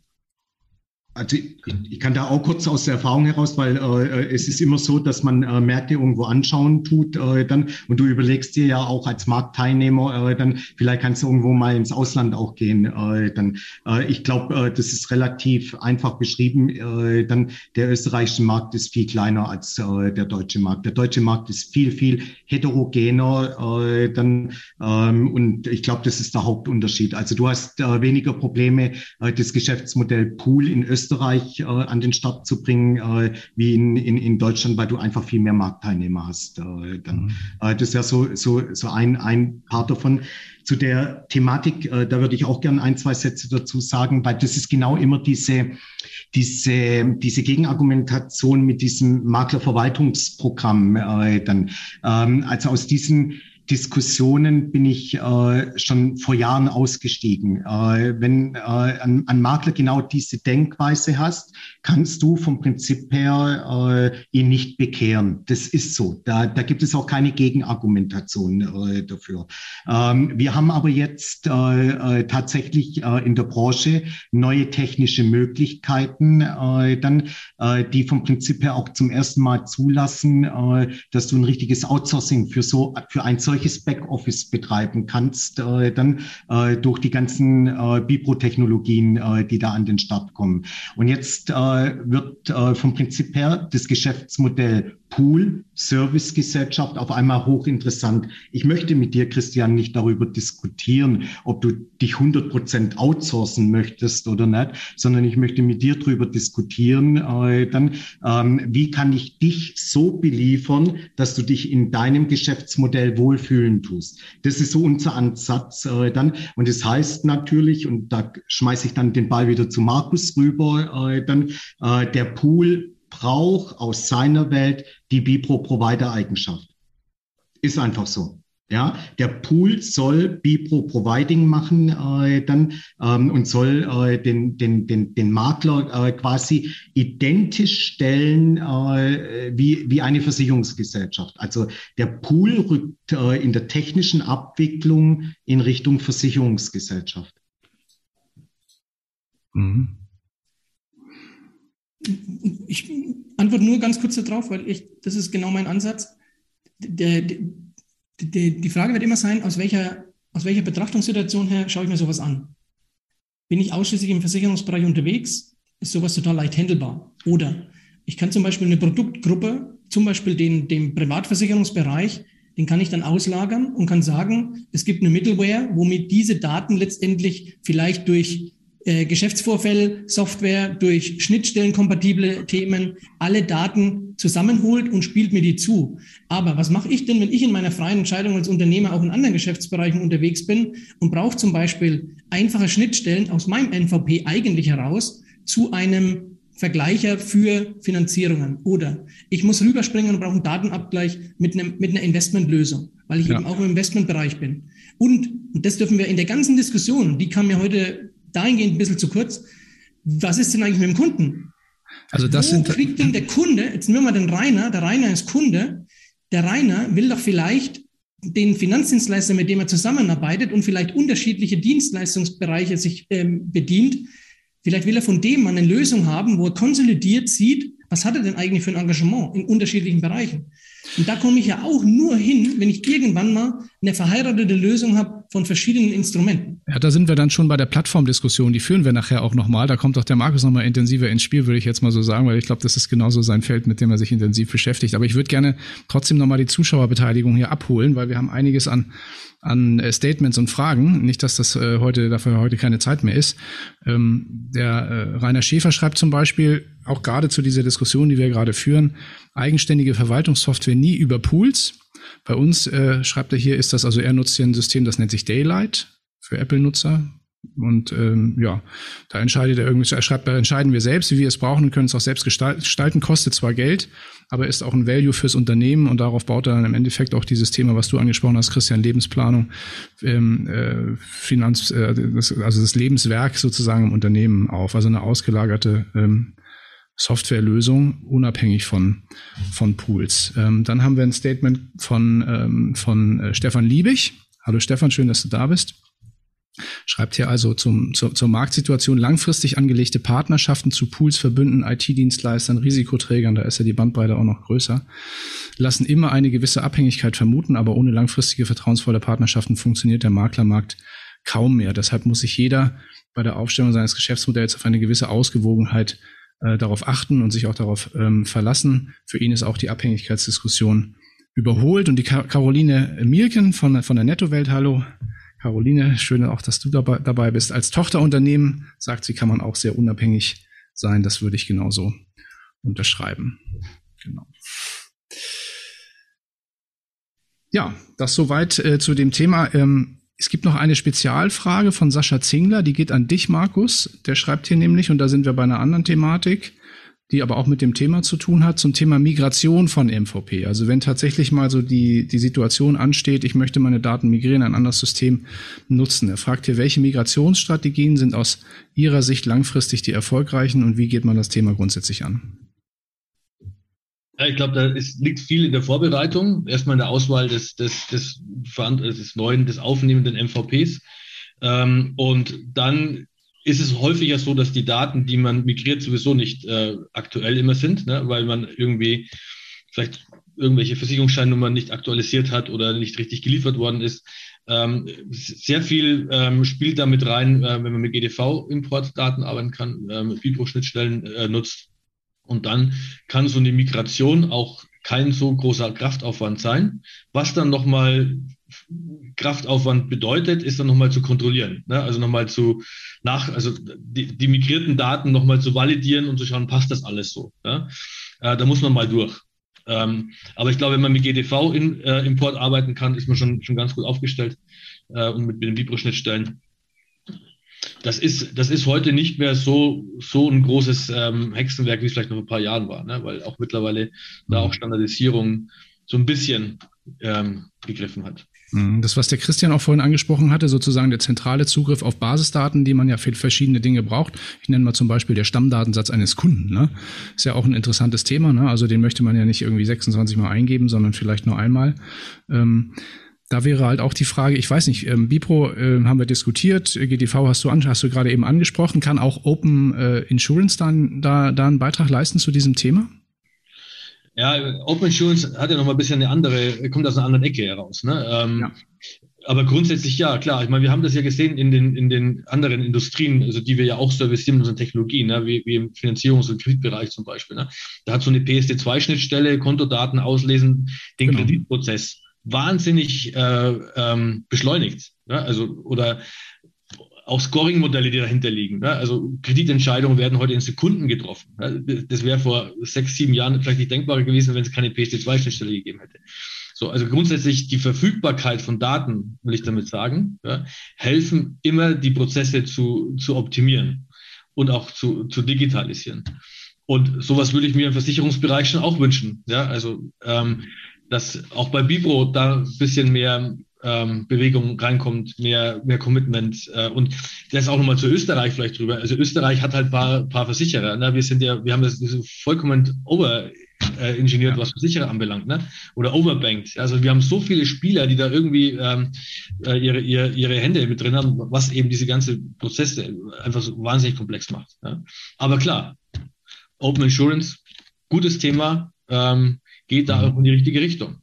Also ich, ich, kann da auch kurz aus der Erfahrung heraus, weil äh, es ist immer so, dass man äh, Märkte irgendwo anschauen tut äh, dann und du überlegst dir ja auch als Marktteilnehmer äh, dann vielleicht kannst du irgendwo mal ins Ausland auch gehen. Äh, dann äh, ich glaube, äh, das ist relativ einfach beschrieben. Äh, dann der österreichische Markt ist viel kleiner als äh, der deutsche Markt. Der deutsche Markt ist viel viel heterogener. Äh, dann ähm, und ich glaube, das ist der Hauptunterschied. Also du hast äh, weniger Probleme, äh, das Geschäftsmodell Pool in Österreich Österreich äh, an den Start zu bringen, äh, wie in, in, in Deutschland, weil du einfach viel mehr Marktteilnehmer hast. Äh, dann, mhm. äh, das ja so, so, so ein, ein Part davon. Zu der Thematik, äh, da würde ich auch gerne ein, zwei Sätze dazu sagen, weil das ist genau immer diese, diese, diese Gegenargumentation mit diesem Maklerverwaltungsprogramm. Äh, dann, ähm, also aus diesen Diskussionen bin ich äh, schon vor Jahren ausgestiegen. Äh, wenn äh, ein, ein, Makler genau diese Denkweise hast, kannst du vom Prinzip her äh, ihn nicht bekehren. Das ist so. Da, da gibt es auch keine Gegenargumentation äh, dafür. Ähm, wir haben aber jetzt äh, äh, tatsächlich äh, in der Branche neue technische Möglichkeiten, äh, dann, die vom Prinzip her auch zum ersten Mal zulassen, dass du ein richtiges Outsourcing für so für ein solches Backoffice betreiben kannst, dann durch die ganzen Bipro-Technologien, die da an den Start kommen. Und jetzt äh, wird äh, vom Prinzip her das Geschäftsmodell Pool, Servicegesellschaft auf einmal hochinteressant. Ich möchte mit dir, Christian, nicht darüber diskutieren, ob du dich 100 Prozent outsourcen möchtest oder nicht, sondern ich möchte mit dir darüber diskutieren, äh, dann, ähm, wie kann ich dich so beliefern, dass du dich in deinem Geschäftsmodell wohlfühlen tust. Das ist so unser Ansatz äh, dann. Und das heißt natürlich, und da schmeiße ich dann den Ball wieder zu Markus rüber, äh, dann, äh, der Pool braucht aus seiner Welt die Bipro-Provider-Eigenschaft. Ist einfach so. Ja, der Pool soll Bipro Providing machen äh, dann ähm, und soll äh, den, den, den, den Makler äh, quasi identisch stellen äh, wie, wie eine Versicherungsgesellschaft. Also der Pool rückt äh, in der technischen Abwicklung in Richtung Versicherungsgesellschaft. Mhm ich antworte nur ganz kurz darauf, weil ich, das ist genau mein Ansatz. Der, der, der, die Frage wird immer sein, aus welcher, aus welcher Betrachtungssituation her schaue ich mir sowas an? Bin ich ausschließlich im Versicherungsbereich unterwegs, ist sowas total leicht handelbar. Oder ich kann zum Beispiel eine Produktgruppe, zum Beispiel den, den Privatversicherungsbereich, den kann ich dann auslagern und kann sagen, es gibt eine Middleware, womit diese Daten letztendlich vielleicht durch äh, Geschäftsvorfälle, Software durch schnittstellenkompatible Themen alle Daten zusammenholt und spielt mir die zu. Aber was mache ich denn, wenn ich in meiner freien Entscheidung als Unternehmer auch in anderen Geschäftsbereichen unterwegs bin und brauche zum Beispiel einfache Schnittstellen aus meinem NVP eigentlich heraus zu einem Vergleicher für Finanzierungen. Oder ich muss rüberspringen und brauche einen Datenabgleich mit, einem, mit einer Investmentlösung, weil ich ja. eben auch im Investmentbereich bin. Und, und das dürfen wir in der ganzen Diskussion, die kam mir heute dahingehend ein bisschen zu kurz. Was ist denn eigentlich mit dem Kunden? Also das Wo sind kriegt denn der Kunde, jetzt nehmen wir mal den Rainer, der Rainer ist Kunde, der Rainer will doch vielleicht den Finanzdienstleister, mit dem er zusammenarbeitet und vielleicht unterschiedliche Dienstleistungsbereiche sich ähm, bedient, vielleicht will er von dem mal eine Lösung haben, wo er konsolidiert sieht, was hat er denn eigentlich für ein Engagement in unterschiedlichen Bereichen. Und da komme ich ja auch nur hin, wenn ich irgendwann mal eine verheiratete Lösung habe von verschiedenen Instrumenten. Ja, da sind wir dann schon bei der Plattformdiskussion. Die führen wir nachher auch nochmal. Da kommt auch der Markus nochmal intensiver ins Spiel, würde ich jetzt mal so sagen, weil ich glaube, das ist genauso sein Feld, mit dem er sich intensiv beschäftigt. Aber ich würde gerne trotzdem nochmal die Zuschauerbeteiligung hier abholen, weil wir haben einiges an an äh, Statements und Fragen. Nicht, dass das äh, heute dafür heute keine Zeit mehr ist. Ähm, der äh, Rainer Schäfer schreibt zum Beispiel auch gerade zu dieser Diskussion, die wir gerade führen, eigenständige Verwaltungssoftware nie über Pools. Bei uns äh, schreibt er hier, ist das also er nutzt hier ein System, das nennt sich Daylight für Apple-Nutzer. Und ähm, ja, da entscheidet er irgendwie, er schreibt, da entscheiden wir selbst, wie wir es brauchen und können es auch selbst gestalten, kostet zwar Geld, aber ist auch ein Value fürs Unternehmen und darauf baut er dann im Endeffekt auch dieses Thema, was du angesprochen hast, Christian, Lebensplanung, ähm, äh, Finanz, äh, das, also das Lebenswerk sozusagen im Unternehmen auf, also eine ausgelagerte ähm, Softwarelösung, unabhängig von, von Pools. Ähm, dann haben wir ein Statement von, ähm, von äh, Stefan Liebig. Hallo Stefan, schön, dass du da bist. Schreibt hier also zum, zur, zur Marktsituation langfristig angelegte Partnerschaften zu Pools, Verbünden, IT-Dienstleistern, Risikoträgern, da ist ja die Bandbreite auch noch größer, lassen immer eine gewisse Abhängigkeit vermuten, aber ohne langfristige vertrauensvolle Partnerschaften funktioniert der Maklermarkt kaum mehr. Deshalb muss sich jeder bei der Aufstellung seines Geschäftsmodells auf eine gewisse Ausgewogenheit äh, darauf achten und sich auch darauf ähm, verlassen. Für ihn ist auch die Abhängigkeitsdiskussion überholt. Und die Caroline Mielken von, von der Nettowelt, hallo. Caroline, schön auch, dass du dabei, dabei bist. Als Tochterunternehmen, sagt sie, kann man auch sehr unabhängig sein. Das würde ich genauso unterschreiben. Genau. Ja, das soweit äh, zu dem Thema. Ähm, es gibt noch eine Spezialfrage von Sascha Zingler, die geht an dich, Markus. Der schreibt hier nämlich, und da sind wir bei einer anderen Thematik, die aber auch mit dem Thema zu tun hat, zum Thema Migration von MVP. Also wenn tatsächlich mal so die, die Situation ansteht, ich möchte meine Daten migrieren, ein anderes System nutzen. Er fragt hier, welche Migrationsstrategien sind aus Ihrer Sicht langfristig die erfolgreichen und wie geht man das Thema grundsätzlich an? Ja, ich glaube, da ist, liegt viel in der Vorbereitung. Erstmal in der Auswahl des, des, des, des neuen, des aufnehmenden MVPs. Ähm, und dann ist es häufiger so, dass die Daten, die man migriert, sowieso nicht äh, aktuell immer sind, ne? weil man irgendwie vielleicht irgendwelche Versicherungsscheinnummern nicht aktualisiert hat oder nicht richtig geliefert worden ist. Ähm, sehr viel ähm, spielt damit rein, äh, wenn man mit GDV-Importdaten arbeiten kann, äh, mit Bipro-Schnittstellen äh, nutzt. Und dann kann so eine Migration auch kein so großer Kraftaufwand sein. Was dann nochmal Kraftaufwand bedeutet, ist dann nochmal zu kontrollieren. Ne? Also nochmal zu nach, also die, die migrierten Daten nochmal zu validieren und zu schauen, passt das alles so. Ja? Äh, da muss man mal durch. Ähm, aber ich glaube, wenn man mit GDV-Import äh, arbeiten kann, ist man schon, schon ganz gut aufgestellt äh, und mit, mit den Vibro-Schnittstellen. Das ist, das ist heute nicht mehr so, so ein großes ähm, Hexenwerk, wie es vielleicht noch ein paar Jahren war, ne? weil auch mittlerweile da auch Standardisierung so ein bisschen ähm, gegriffen hat. Mhm. Das, was der Christian auch vorhin angesprochen hatte, sozusagen der zentrale Zugriff auf Basisdaten, die man ja für verschiedene Dinge braucht. Ich nenne mal zum Beispiel der Stammdatensatz eines Kunden. Ne? Ist ja auch ein interessantes Thema. Ne? Also den möchte man ja nicht irgendwie 26 Mal eingeben, sondern vielleicht nur einmal. Ähm, da wäre halt auch die Frage, ich weiß nicht, ähm, Bipro äh, haben wir diskutiert, GDV hast du, an, hast du gerade eben angesprochen, kann auch Open äh, Insurance dann da, da einen Beitrag leisten zu diesem Thema? Ja, Open Insurance hat ja noch mal ein bisschen eine andere, kommt aus einer anderen Ecke heraus. Ne? Ähm, ja. Aber grundsätzlich ja, klar. Ich meine, wir haben das ja gesehen in den, in den anderen Industrien, also die wir ja auch servicieren in unseren Technologien, ne? wie, wie im Finanzierungs- und Kreditbereich zum Beispiel. Ne? Da hat so eine PSD2-Schnittstelle, Kontodaten auslesen, den genau. Kreditprozess wahnsinnig äh, ähm, beschleunigt. Ne? Also, oder auch Scoring-Modelle, die dahinter liegen. Ne? Also Kreditentscheidungen werden heute in Sekunden getroffen. Ne? Das wäre vor sechs, sieben Jahren vielleicht nicht denkbar gewesen, wenn es keine PSD2-Schnittstelle gegeben hätte. So, also grundsätzlich die Verfügbarkeit von Daten, will ich damit sagen, ja, helfen immer die Prozesse zu, zu optimieren und auch zu, zu digitalisieren. Und sowas würde ich mir im Versicherungsbereich schon auch wünschen. Ja, also ähm, dass auch bei Bibro da ein bisschen mehr ähm, Bewegung reinkommt, mehr, mehr Commitment. Äh, und das auch nochmal zu Österreich vielleicht drüber. Also Österreich hat halt paar, paar Versicherer. Ne? Wir sind ja, wir haben das, das vollkommen over äh, ingeniert, ja. was Versicherer anbelangt, ne? Oder overbanked. Also wir haben so viele Spieler, die da irgendwie ähm, äh, ihre, ihre, ihre Hände mit drin haben, was eben diese ganze Prozesse einfach so wahnsinnig komplex macht. Ja? Aber klar, Open Insurance, gutes Thema, ähm, geht da auch in die richtige Richtung.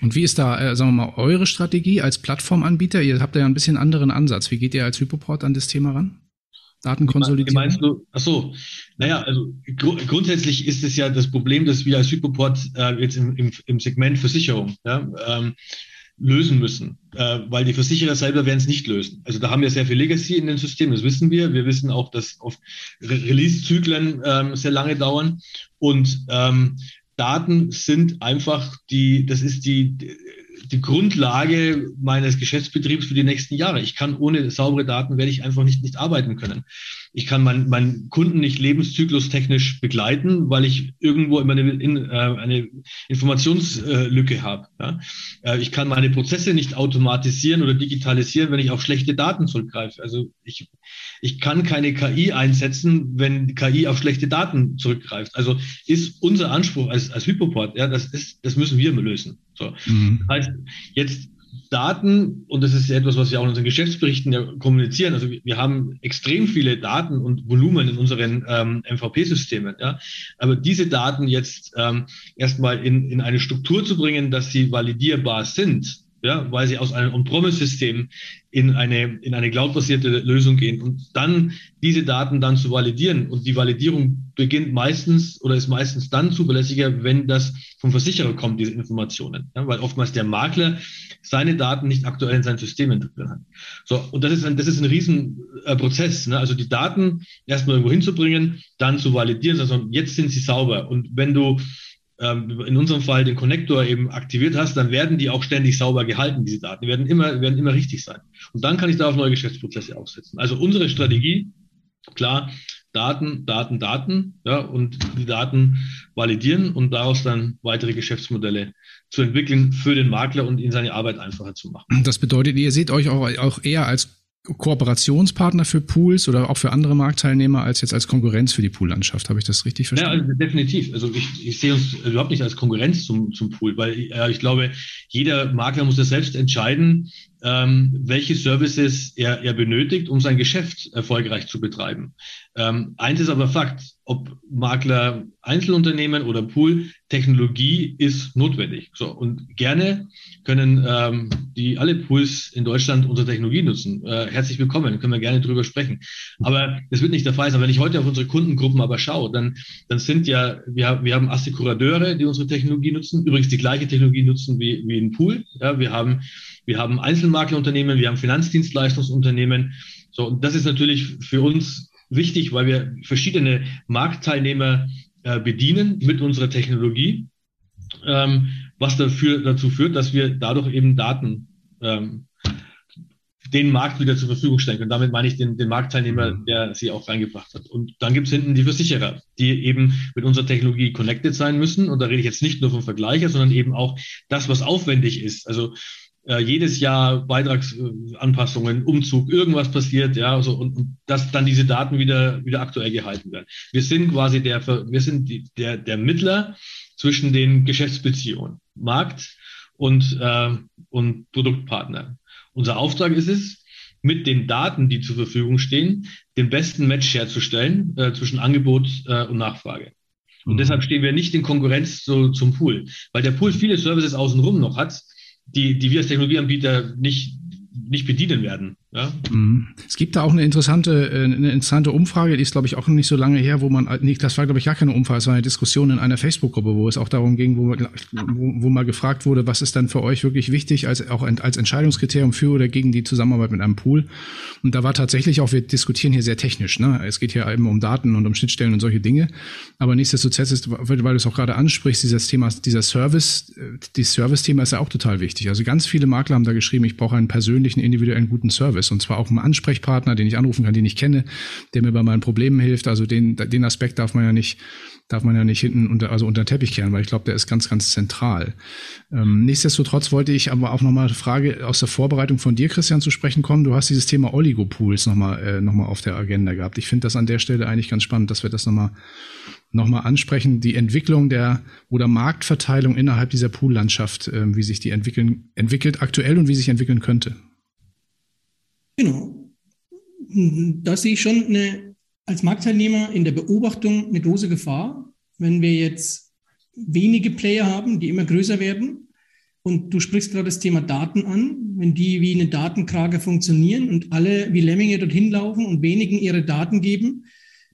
Und wie ist da, äh, sagen wir mal, eure Strategie als Plattformanbieter? Ihr habt ja ein bisschen anderen Ansatz. Wie geht ihr als Hypoport an das Thema ran? Datenkonsolidierung? Meinst du? Ach so, naja, also gr grundsätzlich ist es ja das Problem, dass wir als Hypoport äh, jetzt im, im, im Segment Versicherung ja, ähm, lösen müssen, äh, weil die Versicherer selber werden es nicht lösen. Also da haben wir sehr viel Legacy in den Systemen, das wissen wir. Wir wissen auch, dass oft Re Release-Zyklen ähm, sehr lange dauern und ähm, Daten sind einfach die, das ist die, die Grundlage meines Geschäftsbetriebs für die nächsten Jahre. Ich kann ohne saubere Daten werde ich einfach nicht, nicht arbeiten können. Ich kann meinen mein Kunden nicht lebenszyklustechnisch begleiten, weil ich irgendwo immer eine, in, äh, eine Informationslücke habe. Ja? Äh, ich kann meine Prozesse nicht automatisieren oder digitalisieren, wenn ich auf schlechte Daten zurückgreife. Also ich, ich kann keine KI einsetzen, wenn KI auf schlechte Daten zurückgreift. Also ist unser Anspruch als, als Hypoport, ja, das ist, das müssen wir lösen. So. Mhm. Das heißt, jetzt Daten, und das ist etwas, was wir auch in unseren Geschäftsberichten ja kommunizieren, also wir haben extrem viele Daten und Volumen in unseren ähm, MVP-Systemen, ja. Aber diese Daten jetzt ähm, erstmal in, in eine Struktur zu bringen, dass sie validierbar sind, ja, weil sie aus einem On-Promise-System in eine, in eine cloud-basierte Lösung gehen und dann diese Daten dann zu validieren. Und die Validierung beginnt meistens oder ist meistens dann zuverlässiger, wenn das vom Versicherer kommt, diese Informationen. Ja, weil oftmals der Makler seine Daten nicht aktuell in seinen Systemen drin hat. So, und das ist ein, das ist ein Riesenprozess. Äh, ne? Also die Daten erstmal irgendwo hinzubringen, dann zu validieren, also jetzt sind sie sauber. Und wenn du in unserem Fall den Connector eben aktiviert hast, dann werden die auch ständig sauber gehalten, diese Daten. Die werden immer, werden immer richtig sein. Und dann kann ich da auf neue Geschäftsprozesse aufsetzen. Also unsere Strategie, klar, Daten, Daten, Daten, ja, und die Daten validieren und daraus dann weitere Geschäftsmodelle zu entwickeln für den Makler und ihn seine Arbeit einfacher zu machen. Das bedeutet, ihr seht euch auch, auch eher als Kooperationspartner für Pools oder auch für andere Marktteilnehmer als jetzt als Konkurrenz für die Poollandschaft. Habe ich das richtig verstanden? Ja, also definitiv. Also ich, ich sehe uns überhaupt nicht als Konkurrenz zum, zum Pool, weil äh, ich glaube, jeder Makler muss das selbst entscheiden, ähm, welche Services er, er benötigt, um sein Geschäft erfolgreich zu betreiben. Ähm, eins ist aber Fakt, ob Makler Einzelunternehmen oder Pool, Technologie ist notwendig. So, und gerne können ähm, die alle Pools in Deutschland unsere Technologie nutzen. Äh, herzlich willkommen, können wir gerne drüber sprechen. Aber das wird nicht der Fall sein. Wenn ich heute auf unsere Kundengruppen aber schaue, dann, dann sind ja, wir, wir haben Assekurateure, die unsere Technologie nutzen, übrigens die gleiche Technologie nutzen wie, wie ein Pool. Ja, wir haben wir haben Einzelmaklerunternehmen, wir haben Finanzdienstleistungsunternehmen. So, und das ist natürlich für uns wichtig, weil wir verschiedene Marktteilnehmer äh, bedienen mit unserer Technologie, ähm, was dafür, dazu führt, dass wir dadurch eben Daten ähm, den Markt wieder zur Verfügung stellen können. Damit meine ich den, den Marktteilnehmer, mhm. der sie auch reingebracht hat. Und dann gibt's hinten die Versicherer, die eben mit unserer Technologie connected sein müssen. Und da rede ich jetzt nicht nur vom Vergleicher, sondern eben auch das, was aufwendig ist. Also äh, jedes Jahr Beitragsanpassungen, Umzug, irgendwas passiert, ja, so, und, und dass dann diese Daten wieder, wieder aktuell gehalten werden. Wir sind quasi der, wir sind die, der, der Mittler zwischen den Geschäftsbeziehungen, Markt und, äh, und Produktpartner. Unser Auftrag ist es, mit den Daten, die zur Verfügung stehen, den besten Match herzustellen äh, zwischen Angebot äh, und Nachfrage. Und mhm. deshalb stehen wir nicht in Konkurrenz so, zum Pool, weil der Pool viele Services außenrum noch hat, die, die wir als Technologieanbieter nicht, nicht bedienen werden. Ja? Mhm. Es gibt da auch eine interessante, äh, eine interessante Umfrage, die ist, glaube ich, auch nicht so lange her, wo man, nee, das war, glaube ich, gar keine Umfrage, es war eine Diskussion in einer Facebook-Gruppe, wo es auch darum ging, wo, wo, wo mal gefragt wurde, was ist dann für euch wirklich wichtig, als auch als Entscheidungskriterium für oder gegen die Zusammenarbeit mit einem Pool. Und da war tatsächlich auch, wir diskutieren hier sehr technisch, ne? Es geht hier eben um Daten und um Schnittstellen und solche Dinge. Aber nichtsdestotrotz ist, weil du es auch gerade ansprichst, dieses Thema, dieser Service, äh, dieses Service-Thema ist ja auch total wichtig. Also ganz viele Makler haben da geschrieben, ich brauche einen persönlichen, individuellen, guten Service ist. Und zwar auch ein Ansprechpartner, den ich anrufen kann, den ich kenne, der mir bei meinen Problemen hilft. Also den, den Aspekt darf man ja nicht, darf man ja nicht hinten unter, also unter den Teppich kehren, weil ich glaube, der ist ganz, ganz zentral. Ähm, nichtsdestotrotz wollte ich aber auch nochmal eine Frage aus der Vorbereitung von dir, Christian, zu sprechen kommen. Du hast dieses Thema Oligopools nochmal äh, noch auf der Agenda gehabt. Ich finde das an der Stelle eigentlich ganz spannend, dass wir das nochmal nochmal ansprechen, die Entwicklung der oder Marktverteilung innerhalb dieser Poollandschaft, äh, wie sich die entwickeln, entwickelt aktuell und wie sich entwickeln könnte. Genau. Da sehe ich schon eine, als Marktteilnehmer in der Beobachtung eine große Gefahr, wenn wir jetzt wenige Player haben, die immer größer werden. Und du sprichst gerade das Thema Daten an. Wenn die wie eine Datenkrage funktionieren und alle wie Lemminge dorthin laufen und wenigen ihre Daten geben,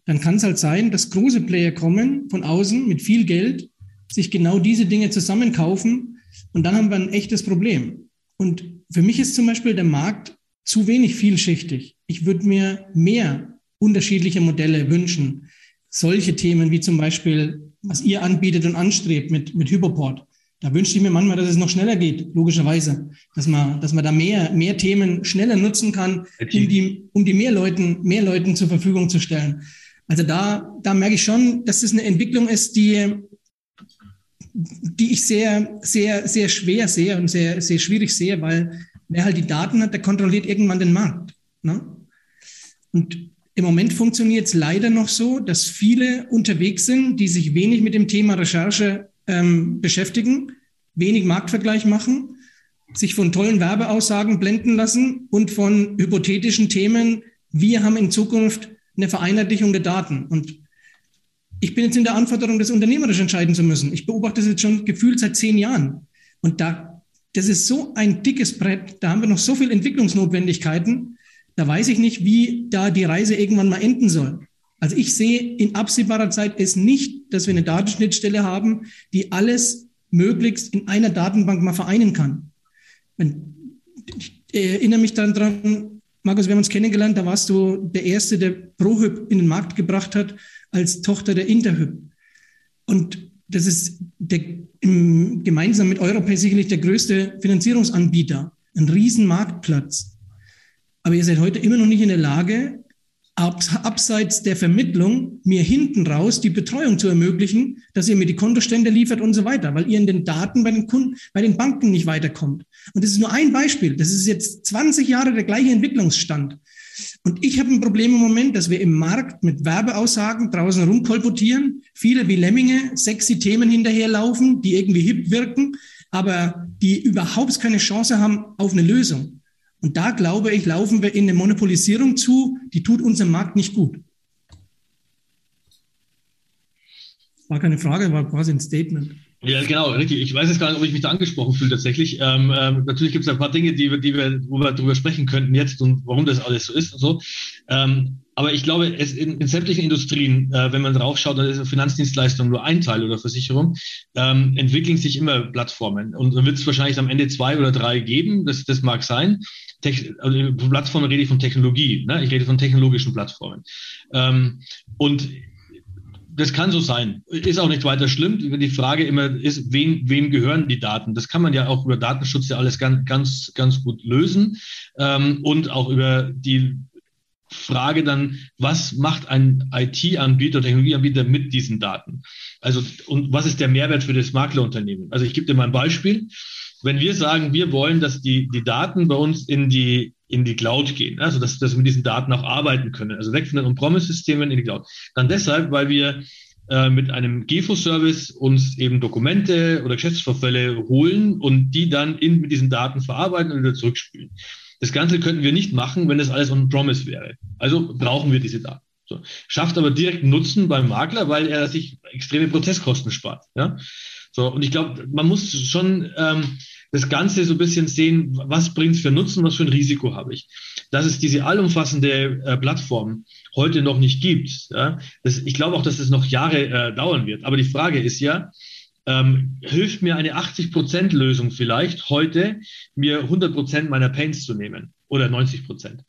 dann kann es halt sein, dass große Player kommen von außen mit viel Geld, sich genau diese Dinge zusammenkaufen und dann haben wir ein echtes Problem. Und für mich ist zum Beispiel der Markt zu wenig vielschichtig. Ich würde mir mehr unterschiedliche Modelle wünschen. Solche Themen wie zum Beispiel, was ihr anbietet und anstrebt mit, mit Hyperport. Da wünsche ich mir manchmal, dass es noch schneller geht, logischerweise. Dass man, dass man da mehr, mehr Themen schneller nutzen kann, um die, um die mehr Leuten, mehr Leuten zur Verfügung zu stellen. Also da, da merke ich schon, dass es eine Entwicklung ist, die, die ich sehr, sehr, sehr schwer sehe und sehr, sehr schwierig sehe, weil wer halt die Daten hat, der kontrolliert irgendwann den Markt. Ne? Und im Moment funktioniert es leider noch so, dass viele unterwegs sind, die sich wenig mit dem Thema Recherche ähm, beschäftigen, wenig Marktvergleich machen, sich von tollen Werbeaussagen blenden lassen und von hypothetischen Themen, wir haben in Zukunft eine Vereinheitlichung der Daten. Und ich bin jetzt in der Anforderung, das unternehmerisch entscheiden zu müssen. Ich beobachte das jetzt schon gefühlt seit zehn Jahren. Und da das ist so ein dickes Brett, da haben wir noch so viel Entwicklungsnotwendigkeiten, da weiß ich nicht, wie da die Reise irgendwann mal enden soll. Also ich sehe in absehbarer Zeit es nicht, dass wir eine Datenschnittstelle haben, die alles möglichst in einer Datenbank mal vereinen kann. Ich erinnere mich dann dran, Markus, wir haben uns kennengelernt, da warst du der Erste, der ProHyp in den Markt gebracht hat, als Tochter der Interhyp. Und das ist der, im, gemeinsam mit Europay sicherlich der größte Finanzierungsanbieter, ein Riesenmarktplatz. Aber ihr seid heute immer noch nicht in der Lage, abseits der Vermittlung mir hinten raus die Betreuung zu ermöglichen, dass ihr mir die Kontostände liefert und so weiter, weil ihr in den Daten bei den Kunden, bei den Banken nicht weiterkommt. Und das ist nur ein Beispiel. Das ist jetzt 20 Jahre der gleiche Entwicklungsstand. Und ich habe ein Problem im Moment, dass wir im Markt mit Werbeaussagen draußen rumkolportieren, viele wie Lemminge sexy Themen hinterherlaufen, die irgendwie hip wirken, aber die überhaupt keine Chance haben auf eine Lösung. Und da glaube ich, laufen wir in eine Monopolisierung zu, die tut unserem Markt nicht gut. War keine Frage, war quasi ein Statement. Ja, genau, richtig. Ich weiß jetzt gar nicht, ob ich mich da angesprochen fühle tatsächlich. Ähm, ähm, natürlich gibt es ein paar Dinge, die die wir, wo wir darüber sprechen könnten jetzt und warum das alles so ist und so. Ähm, aber ich glaube, es in, in sämtlichen Industrien, äh, wenn man draufschaut, dann ist Finanzdienstleistung nur ein Teil oder Versicherung, ähm, entwickeln sich immer Plattformen. Und dann wird es wahrscheinlich am Ende zwei oder drei geben, das, das mag sein. Tech, also Plattformen rede ich von Technologie, ne? ich rede von technologischen Plattformen. Ähm, und das kann so sein. Ist auch nicht weiter schlimm. Die Frage immer ist, wem, wem gehören die Daten? Das kann man ja auch über Datenschutz ja alles ganz, ganz, ganz gut lösen. Ähm, und auch über die Frage dann, was macht ein IT-Anbieter, Technologieanbieter mit diesen Daten? Also, und was ist der Mehrwert für das Maklerunternehmen? Also, ich gebe dir mal ein Beispiel. Wenn wir sagen, wir wollen, dass die, die Daten bei uns in die, in die Cloud gehen, also dass, dass wir mit diesen Daten auch arbeiten können, also weg von den On-Promise-Systemen in die Cloud, dann deshalb, weil wir äh, mit einem GEFO-Service uns eben Dokumente oder Geschäftsvorfälle holen und die dann in, mit diesen Daten verarbeiten und wieder zurückspielen. Das Ganze könnten wir nicht machen, wenn das alles on-promise wäre. Also brauchen wir diese Daten. So. Schafft aber direkt Nutzen beim Makler, weil er sich extreme Prozesskosten spart. Ja? So, und ich glaube, man muss schon ähm, das Ganze so ein bisschen sehen, was bringt es für Nutzen, was für ein Risiko habe ich. Dass es diese allumfassende äh, Plattform heute noch nicht gibt. Ja? Das, ich glaube auch, dass es noch Jahre äh, dauern wird. Aber die Frage ist ja, ähm, hilft mir eine 80%-Lösung vielleicht heute, mir 100% meiner Pains zu nehmen oder 90%.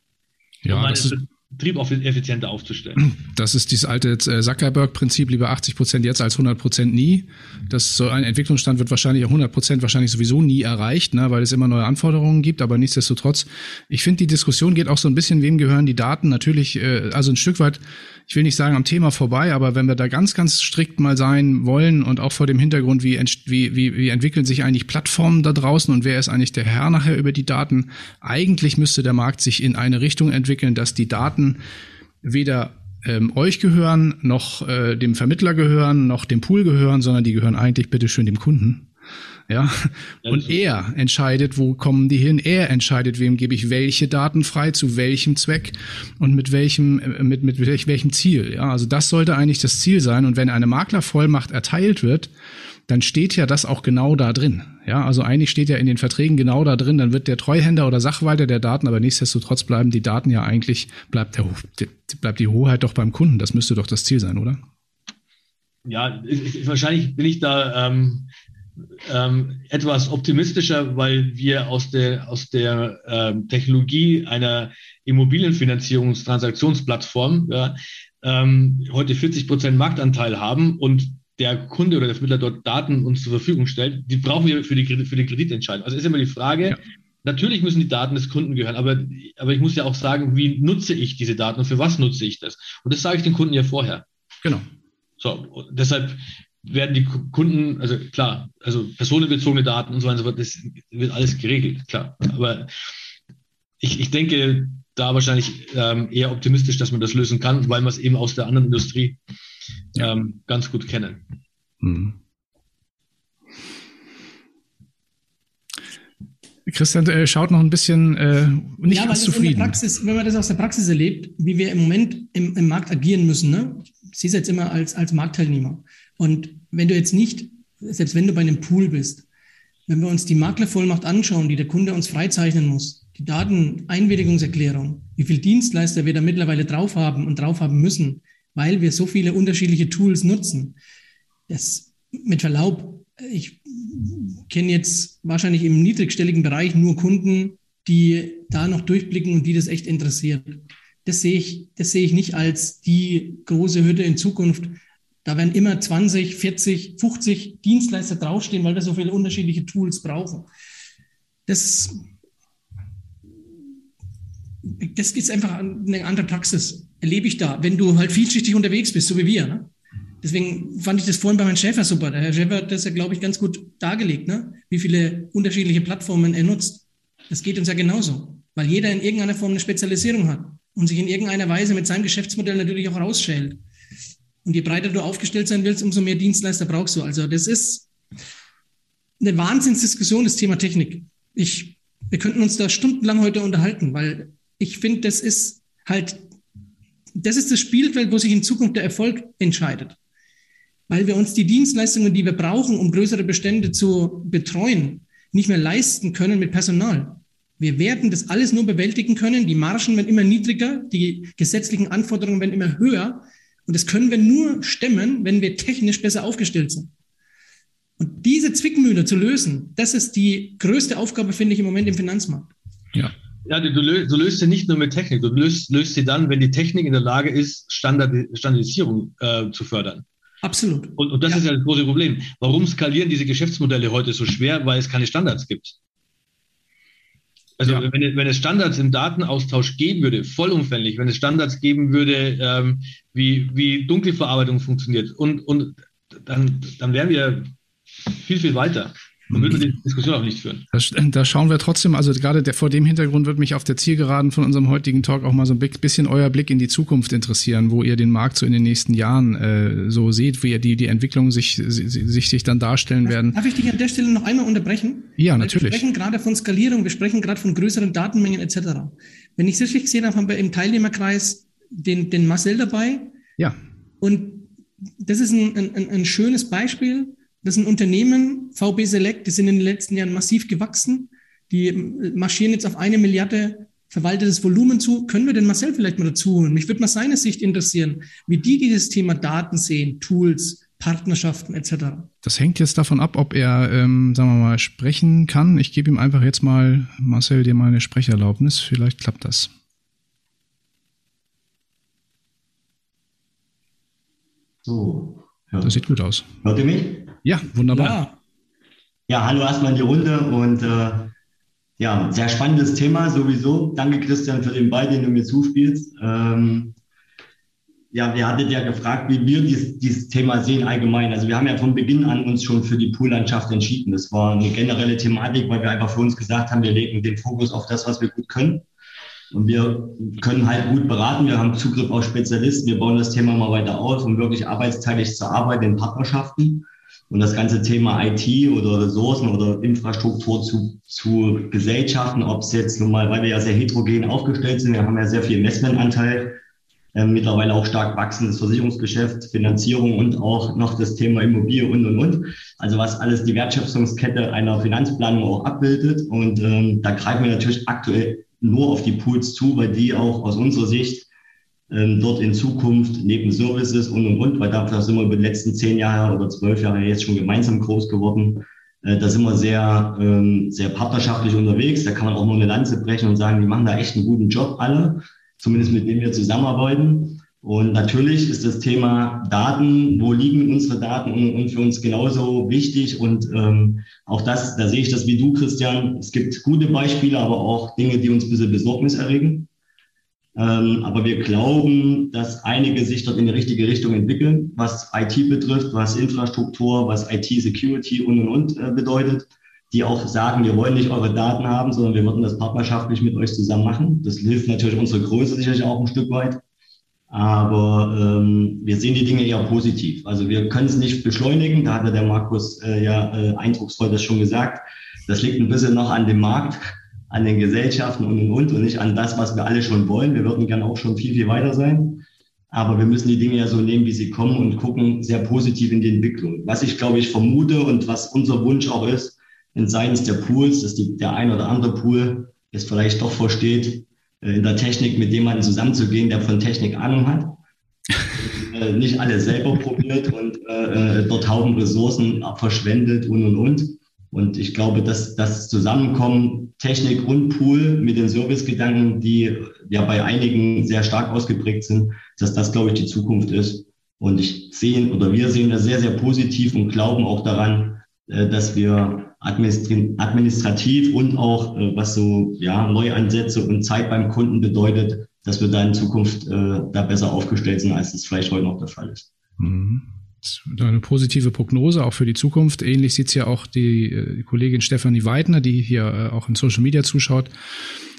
Ja, das ist, Betrieb effizienter aufzustellen. Das ist dieses alte äh, Zuckerberg-Prinzip, lieber 80 Prozent jetzt als 100 Prozent nie. Das so ein Entwicklungsstand wird wahrscheinlich auch 100 Prozent wahrscheinlich sowieso nie erreicht, ne, weil es immer neue Anforderungen gibt. Aber nichtsdestotrotz, ich finde, die Diskussion geht auch so ein bisschen, wem gehören die Daten? Natürlich, äh, also ein Stück weit ich will nicht sagen am Thema vorbei, aber wenn wir da ganz, ganz strikt mal sein wollen und auch vor dem Hintergrund, wie, wie, wie, wie entwickeln sich eigentlich Plattformen da draußen und wer ist eigentlich der Herr nachher über die Daten, eigentlich müsste der Markt sich in eine Richtung entwickeln, dass die Daten weder ähm, euch gehören, noch äh, dem Vermittler gehören, noch dem Pool gehören, sondern die gehören eigentlich bitteschön dem Kunden. Ja. Und er entscheidet, wo kommen die hin. Er entscheidet, wem gebe ich welche Daten frei, zu welchem Zweck und mit welchem, äh, mit, mit welchem Ziel. Ja. Also das sollte eigentlich das Ziel sein. Und wenn eine Maklervollmacht erteilt wird, dann steht ja das auch genau da drin. Ja, also eigentlich steht ja in den Verträgen genau da drin, dann wird der Treuhänder oder Sachwalter der Daten, aber nichtsdestotrotz bleiben die Daten ja eigentlich, bleibt, der, bleibt die Hoheit doch beim Kunden. Das müsste doch das Ziel sein, oder? Ja, wahrscheinlich bin ich da ähm, ähm, etwas optimistischer, weil wir aus der, aus der ähm, Technologie einer Immobilienfinanzierungstransaktionsplattform ja, ähm, heute 40 Prozent Marktanteil haben und der Kunde oder der Vermittler dort Daten uns zur Verfügung stellt, die brauchen wir für die, für die Kreditentscheidung. Also ist immer die Frage, ja. natürlich müssen die Daten des Kunden gehören, aber, aber ich muss ja auch sagen, wie nutze ich diese Daten und für was nutze ich das? Und das sage ich den Kunden ja vorher. Genau. So, deshalb werden die Kunden, also klar, also personenbezogene Daten und so weiter und so fort, das wird alles geregelt, klar. Aber ich, ich denke da wahrscheinlich ähm, eher optimistisch, dass man das lösen kann, weil wir es eben aus der anderen Industrie ähm, ganz gut kennen. Mhm. Christian äh, schaut noch ein bisschen äh, nicht ja, ganz zufrieden. Praxis, wenn man das aus der Praxis erlebt, wie wir im Moment im, im Markt agieren müssen, ne? Sie ist jetzt immer als, als Marktteilnehmer. Und wenn du jetzt nicht, selbst wenn du bei einem Pool bist, wenn wir uns die Maklervollmacht anschauen, die der Kunde uns freizeichnen muss, die Dateneinwilligungserklärung, wie viele Dienstleister wir da mittlerweile drauf haben und drauf haben müssen, weil wir so viele unterschiedliche Tools nutzen. Das mit Verlaub, ich kenne jetzt wahrscheinlich im niedrigstelligen Bereich nur Kunden, die da noch durchblicken und die das echt interessiert. Das sehe ich, das sehe ich nicht als die große Hütte in Zukunft, da werden immer 20, 40, 50 Dienstleister draufstehen, weil wir so viele unterschiedliche Tools brauchen. Das, das ist einfach eine andere Praxis. erlebe ich da, wenn du halt vielschichtig unterwegs bist, so wie wir. Ne? Deswegen fand ich das vorhin bei Herrn Schäfer super. Der Herr Schäfer hat das ja, glaube ich, ganz gut dargelegt, ne? wie viele unterschiedliche Plattformen er nutzt. Das geht uns ja genauso, weil jeder in irgendeiner Form eine Spezialisierung hat und sich in irgendeiner Weise mit seinem Geschäftsmodell natürlich auch rausschält. Und je breiter du aufgestellt sein willst, umso mehr Dienstleister brauchst du. Also das ist eine Wahnsinnsdiskussion, das Thema Technik. Ich, wir könnten uns da stundenlang heute unterhalten, weil ich finde, das ist halt, das ist das Spielfeld, wo sich in Zukunft der Erfolg entscheidet. Weil wir uns die Dienstleistungen, die wir brauchen, um größere Bestände zu betreuen, nicht mehr leisten können mit Personal. Wir werden das alles nur bewältigen können. Die Margen werden immer niedriger, die gesetzlichen Anforderungen werden immer höher. Und das können wir nur stemmen, wenn wir technisch besser aufgestellt sind. Und diese Zwickmühle zu lösen, das ist die größte Aufgabe, finde ich, im Moment im Finanzmarkt. Ja. Ja, du, löst, du löst sie nicht nur mit Technik, du löst, löst sie dann, wenn die Technik in der Lage ist, Standard, Standardisierung äh, zu fördern. Absolut. Und, und das ja. ist ja das große Problem. Warum skalieren diese Geschäftsmodelle heute so schwer? Weil es keine Standards gibt. Also ja. wenn, wenn, es Standards im Datenaustausch geben würde, vollumfänglich, wenn es Standards geben würde, ähm, wie, wie Dunkelverarbeitung funktioniert, und, und dann, dann wären wir viel, viel weiter. Dann würden wir die Diskussion auch nicht führen. Da, schauen wir trotzdem, also gerade der, vor dem Hintergrund wird mich auf der Zielgeraden von unserem heutigen Talk auch mal so ein bisschen euer Blick in die Zukunft interessieren, wo ihr den Markt so in den nächsten Jahren äh, so seht, wie ihr die, die Entwicklungen sich, sich, sich dann darstellen werden. Darf ich dich an der Stelle noch einmal unterbrechen? Ja, natürlich. Wir sprechen gerade von Skalierung, wir sprechen gerade von größeren Datenmengen etc. Wenn ich es richtig gesehen habe, haben wir im Teilnehmerkreis den, den Marcel dabei. Ja. Und das ist ein, ein, ein schönes Beispiel, das sind Unternehmen, VB Select, die sind in den letzten Jahren massiv gewachsen. Die marschieren jetzt auf eine Milliarde verwaltetes Volumen zu. Können wir den Marcel vielleicht mal dazu holen? Mich würde mal seine Sicht interessieren, wie die dieses Thema Daten sehen, Tools, Partnerschaften etc. Das hängt jetzt davon ab, ob er, ähm, sagen wir mal, sprechen kann. Ich gebe ihm einfach jetzt mal, Marcel, dir mal eine Sprecherlaubnis. Vielleicht klappt das. So. Ja. Das sieht gut aus. Hört ihr mich? Ja, wunderbar. Ja, ja hallo erstmal in die Runde und äh, ja, sehr spannendes Thema sowieso. Danke, Christian, für den Ball, den du mir zuspielst. Ähm, ja, wir hattet ja gefragt, wie wir dies, dieses Thema sehen allgemein. Also wir haben ja von Beginn an uns schon für die Poollandschaft entschieden. Das war eine generelle Thematik, weil wir einfach für uns gesagt haben, wir legen den Fokus auf das, was wir gut können. Und wir können halt gut beraten. Wir haben Zugriff auf Spezialisten. Wir bauen das Thema mal weiter aus, um wirklich arbeitsteilig zu arbeiten in Partnerschaften und das ganze Thema IT oder Ressourcen oder Infrastruktur zu, zu Gesellschaften, ob es jetzt nun mal, weil wir ja sehr heterogen aufgestellt sind, wir haben ja sehr viel Investmentanteil, äh, mittlerweile auch stark wachsendes Versicherungsgeschäft, Finanzierung und auch noch das Thema Immobilie und, und, und. Also was alles die Wertschöpfungskette einer Finanzplanung auch abbildet. Und ähm, da greifen wir natürlich aktuell nur auf die Pools zu, weil die auch aus unserer Sicht dort in Zukunft neben Services und und und, weil dafür sind wir über die letzten zehn Jahre oder zwölf Jahre jetzt schon gemeinsam groß geworden. Äh, da sind wir sehr, ähm, sehr partnerschaftlich unterwegs. Da kann man auch mal eine Lanze brechen und sagen, die machen da echt einen guten Job alle, zumindest mit denen wir zusammenarbeiten. Und natürlich ist das Thema Daten, wo liegen unsere Daten und, und für uns genauso wichtig. Und ähm, auch das, da sehe ich das wie du, Christian. Es gibt gute Beispiele, aber auch Dinge, die uns ein bisschen Besorgnis erregen. Ähm, aber wir glauben, dass einige sich dort in die richtige Richtung entwickeln, was IT betrifft, was Infrastruktur, was IT-Security und und und äh, bedeutet, die auch sagen, wir wollen nicht eure Daten haben, sondern wir würden das partnerschaftlich mit euch zusammen machen. Das hilft natürlich unsere Größe sicherlich auch ein Stück weit. Aber ähm, wir sehen die Dinge eher positiv. Also wir können es nicht beschleunigen, da hatte der Markus äh, ja äh, eindrucksvoll das schon gesagt. Das liegt ein bisschen noch an dem Markt an den Gesellschaften und, und, und und nicht an das, was wir alle schon wollen. Wir würden gerne auch schon viel, viel weiter sein. Aber wir müssen die Dinge ja so nehmen, wie sie kommen und gucken sehr positiv in die Entwicklung. Was ich, glaube ich, vermute und was unser Wunsch auch ist, in seitens der Pools, dass die, der ein oder andere Pool es vielleicht doch versteht, äh, in der Technik mit jemandem zusammenzugehen, der von Technik Ahnung hat. Äh, nicht alles selber probiert und äh, äh dort Haufen Ressourcen verschwendet und und und. Und ich glaube, dass das Zusammenkommen Technik und Pool mit den Servicegedanken, die ja bei einigen sehr stark ausgeprägt sind, dass das, glaube ich, die Zukunft ist. Und ich sehe oder wir sehen das sehr, sehr positiv und glauben auch daran, äh, dass wir administrativ und auch äh, was so ja Neuansätze und Zeit beim Kunden bedeutet, dass wir da in Zukunft äh, da besser aufgestellt sind, als das vielleicht heute noch der Fall ist. Mhm. Eine positive Prognose auch für die Zukunft. Ähnlich sieht es ja auch die, äh, Kollegin Stefanie Weidner, die hier äh, auch in Social Media zuschaut,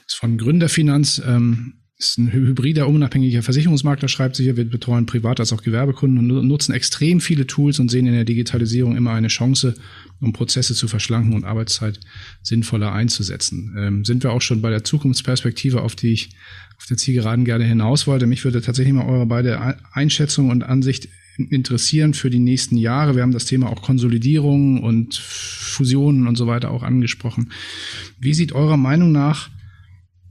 ist von Gründerfinanz. Ähm, ist ein hybrider, unabhängiger Versicherungsmakler, schreibt sie hier. Wir betreuen Privat- als auch Gewerbekunden und nutzen extrem viele Tools und sehen in der Digitalisierung immer eine Chance, um Prozesse zu verschlanken und Arbeitszeit sinnvoller einzusetzen. Ähm, sind wir auch schon bei der Zukunftsperspektive, auf die ich auf der Zielgeraden gerne hinaus wollte. Mich würde tatsächlich mal eure beide Einschätzung und Ansicht interessieren für die nächsten Jahre. Wir haben das Thema auch Konsolidierung und Fusionen und so weiter auch angesprochen. Wie sieht eurer Meinung nach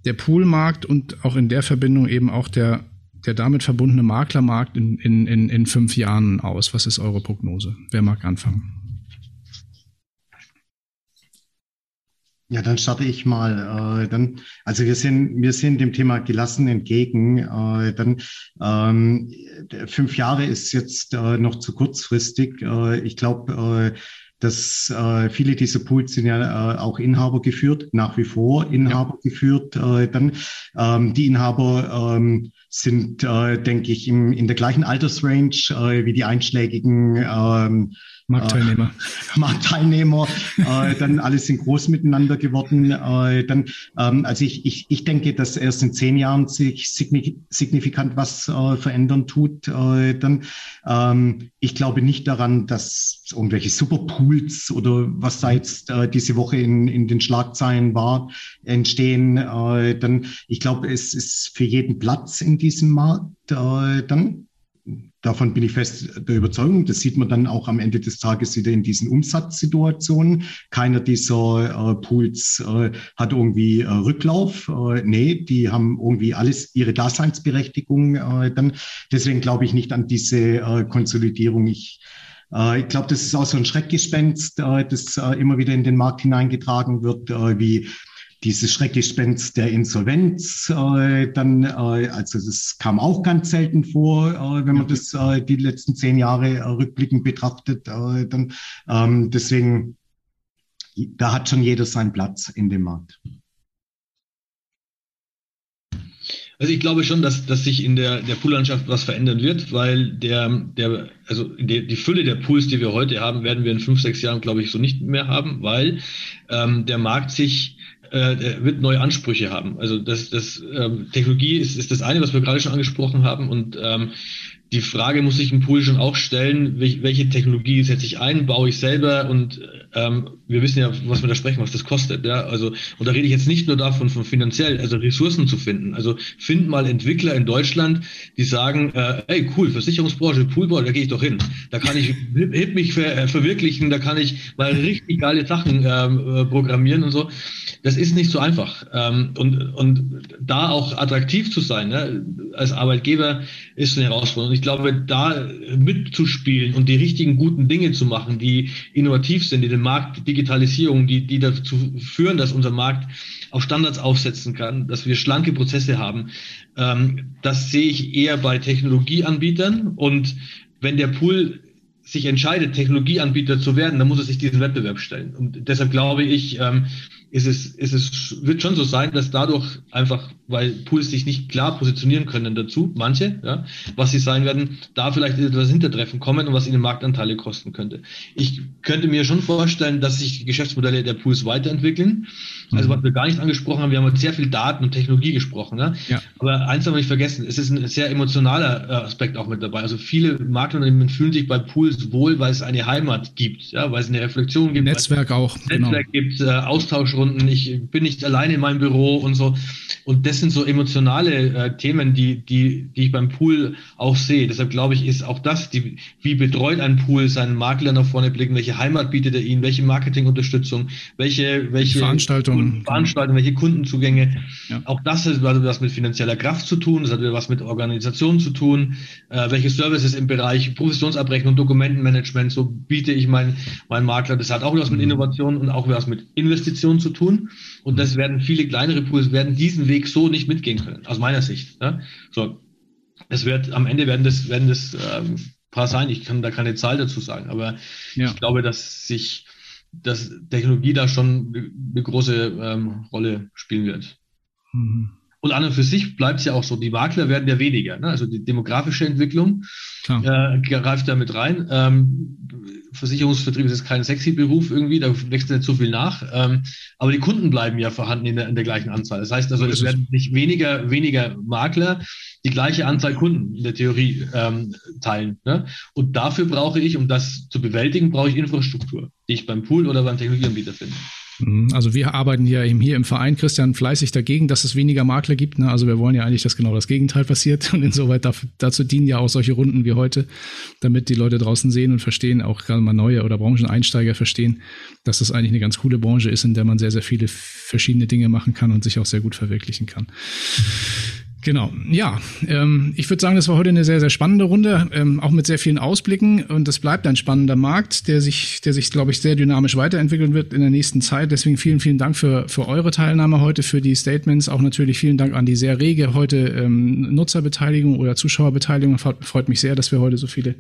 der Poolmarkt und auch in der Verbindung eben auch der, der damit verbundene Maklermarkt in, in, in, in fünf Jahren aus? Was ist eure Prognose? Wer mag anfangen? Ja, dann starte ich mal. Äh, dann, also wir sind, wir sind dem Thema gelassen entgegen. Äh, dann ähm, fünf Jahre ist jetzt äh, noch zu kurzfristig. Äh, ich glaube, äh, dass äh, viele dieser Pools sind ja äh, auch Inhaber geführt, nach wie vor Inhaber ja. geführt. Äh, dann ähm, die Inhaber ähm, sind, äh, denke ich, im, in der gleichen Altersrange äh, wie die einschlägigen ähm, Marktteilnehmer. Äh, Marktteilnehmer, äh, dann alle sind groß miteinander geworden. Äh, dann, ähm, also ich, ich, ich denke, dass erst in zehn Jahren sich signifikant was äh, verändern tut. Äh, dann, ähm, ich glaube nicht daran, dass irgendwelche Superpools oder was da jetzt äh, diese Woche in, in den Schlagzeilen war, entstehen. Dann, ich glaube, es ist für jeden Platz in diesem Markt. Dann Davon bin ich fest der Überzeugung. Das sieht man dann auch am Ende des Tages wieder in diesen Umsatzsituationen. Keiner dieser äh, Pools äh, hat irgendwie äh, Rücklauf. Äh, nee, die haben irgendwie alles ihre Daseinsberechtigung. Äh, dann deswegen glaube ich nicht an diese äh, Konsolidierung. Ich äh, ich glaube, das ist auch so ein Schreckgespenst, das immer wieder in den Markt hineingetragen wird, wie dieses Schreckgespenst der Insolvenz, äh, dann, äh, also das kam auch ganz selten vor, äh, wenn man das äh, die letzten zehn Jahre äh, rückblickend betrachtet. Äh, dann, ähm, deswegen, da hat schon jeder seinen Platz in dem Markt. Also ich glaube schon, dass, dass sich in der, der Poollandschaft was verändern wird, weil der, der, also die, die Fülle der Pools, die wir heute haben, werden wir in fünf, sechs Jahren, glaube ich, so nicht mehr haben, weil ähm, der Markt sich äh, wird neue Ansprüche haben. Also das, das ähm, Technologie ist, ist das eine, was wir gerade schon angesprochen haben. Und ähm, die Frage muss sich ein Pool schon auch stellen, welche Technologie setze ich ein, baue ich selber? Und ähm, wir wissen ja, was wir da sprechen, was das kostet. Ja? Also, und da rede ich jetzt nicht nur davon, von finanziell, also Ressourcen zu finden. Also find mal Entwickler in Deutschland, die sagen, äh, hey cool, Versicherungsbranche, Poolbau, da gehe ich doch hin. Da kann ich hip mich ver äh, verwirklichen, da kann ich mal richtig geile Sachen ähm, äh, programmieren und so. Das ist nicht so einfach. Ähm, und, und da auch attraktiv zu sein, ne? als Arbeitgeber ist eine Herausforderung. Ich glaube, da mitzuspielen und die richtigen guten Dinge zu machen, die innovativ sind, die den Markt, Digitalisierung, die, die dazu führen, dass unser Markt auf Standards aufsetzen kann, dass wir schlanke Prozesse haben, ähm, das sehe ich eher bei Technologieanbietern. Und wenn der Pool sich entscheidet, Technologieanbieter zu werden, dann muss er sich diesen Wettbewerb stellen. Und deshalb glaube ich, ähm, ist es, ist es, wird schon so sein, dass dadurch einfach, weil Pools sich nicht klar positionieren können dazu, manche, ja, was sie sein werden, da vielleicht etwas Hintertreffen kommen und was ihnen Marktanteile kosten könnte. Ich könnte mir schon vorstellen, dass sich die Geschäftsmodelle der Pools weiterentwickeln. Also was wir gar nicht angesprochen haben, wir haben sehr viel Daten und Technologie gesprochen, ne? ja. aber eins haben wir nicht vergessen, es ist ein sehr emotionaler äh, Aspekt auch mit dabei. Also viele Maklerunternehmen fühlen sich bei Pools wohl, weil es eine Heimat gibt, ja, weil es eine Reflexion gibt. Netzwerk auch. Netzwerk genau. gibt, äh, Austausch Stunden, ich bin nicht alleine in meinem Büro und so. Und das sind so emotionale äh, Themen, die, die, die ich beim Pool auch sehe. Deshalb glaube ich, ist auch das, die, wie betreut ein Pool seinen Makler nach vorne blicken, welche Heimat bietet er ihnen, welche Marketingunterstützung, welche, welche Veranstaltungen, Veranstaltungen welche Kundenzugänge. Ja. Auch das hat was mit finanzieller Kraft zu tun, das hat was mit Organisation zu tun, äh, welche Services im Bereich Provisionsabrechnung, Dokumentenmanagement, so biete ich meinen mein Makler. Das hat auch was mit mhm. Innovation und auch was mit Investitionen zu tun. Und das werden viele kleinere Pools werden diesen Weg so nicht mitgehen können, aus meiner Sicht. Ne? So, es wird am Ende werden das werden das ähm, paar sein. Ich kann da keine Zahl dazu sagen, aber ja. ich glaube, dass sich dass Technologie da schon eine große ähm, Rolle spielen wird. Mhm. Und an und für sich bleibt es ja auch so, die Makler werden ja weniger. Ne? Also die demografische Entwicklung äh, greift da mit rein. Ähm, Versicherungsvertrieb ist jetzt kein sexy Beruf irgendwie, da wächst nicht so viel nach. Ähm, aber die Kunden bleiben ja vorhanden in der, in der gleichen Anzahl. Das heißt also, es werden nicht weniger, weniger Makler die gleiche Anzahl Kunden in der Theorie ähm, teilen. Ne? Und dafür brauche ich, um das zu bewältigen, brauche ich Infrastruktur, die ich beim Pool oder beim Technologieanbieter finde. Mhm. Also wir arbeiten ja eben hier im Verein, Christian, fleißig dagegen, dass es weniger Makler gibt. Ne? Also wir wollen ja eigentlich, dass genau das Gegenteil passiert. Und insoweit dafür, dazu dienen ja auch solche Runden wie heute, damit die Leute draußen sehen und verstehen, auch gerade mal neue oder Brancheneinsteiger verstehen, dass das eigentlich eine ganz coole Branche ist, in der man sehr, sehr viele verschiedene Dinge machen kann und sich auch sehr gut verwirklichen kann. Genau, ja. Ähm, ich würde sagen, das war heute eine sehr, sehr spannende Runde, ähm, auch mit sehr vielen Ausblicken. Und es bleibt ein spannender Markt, der sich, der sich, glaube ich, sehr dynamisch weiterentwickeln wird in der nächsten Zeit. Deswegen vielen, vielen Dank für, für eure Teilnahme heute, für die Statements. Auch natürlich vielen Dank an die sehr rege heute ähm, Nutzerbeteiligung oder Zuschauerbeteiligung. Freut mich sehr, dass wir heute so viele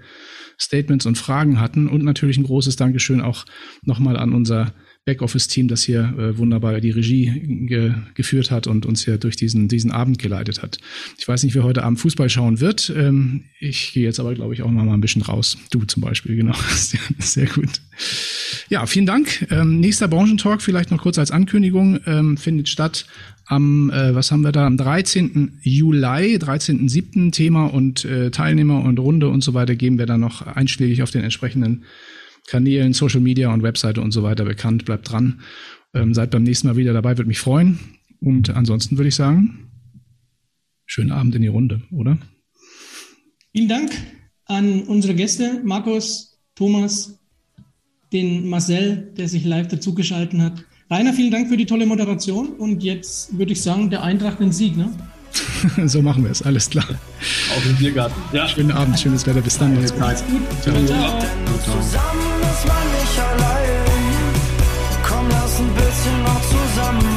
Statements und Fragen hatten. Und natürlich ein großes Dankeschön auch nochmal an unser Backoffice-Team, das hier äh, wunderbar die Regie ge geführt hat und uns hier durch diesen, diesen Abend geleitet hat. Ich weiß nicht, wer heute Abend Fußball schauen wird. Ähm, ich gehe jetzt aber, glaube ich, auch noch mal ein bisschen raus. Du zum Beispiel, genau. Sehr, sehr gut. Ja, vielen Dank. Ähm, nächster Branchentalk, vielleicht noch kurz als Ankündigung, ähm, findet statt am, äh, was haben wir da, am 13. Juli, 13.07. Thema und äh, Teilnehmer und Runde und so weiter geben wir dann noch einschlägig auf den entsprechenden Kanälen, Social Media und Webseite und so weiter bekannt. Bleibt dran. Ähm, seid beim nächsten Mal wieder dabei, würde mich freuen. Und ansonsten würde ich sagen, schönen Abend in die Runde, oder? Vielen Dank an unsere Gäste, Markus, Thomas, den Marcel, der sich live dazugeschaltet hat. Rainer, vielen Dank für die tolle Moderation und jetzt würde ich sagen, der Eintracht den Sieg, ne? so machen wir es, alles klar. Auf dem Biergarten. Ja. Schönen Abend, schönes Wetter. Bis dann. Macht's gut. Ciao. Ciao. Zusammen ist man nicht allein. Komm, lass ein bisschen noch zusammen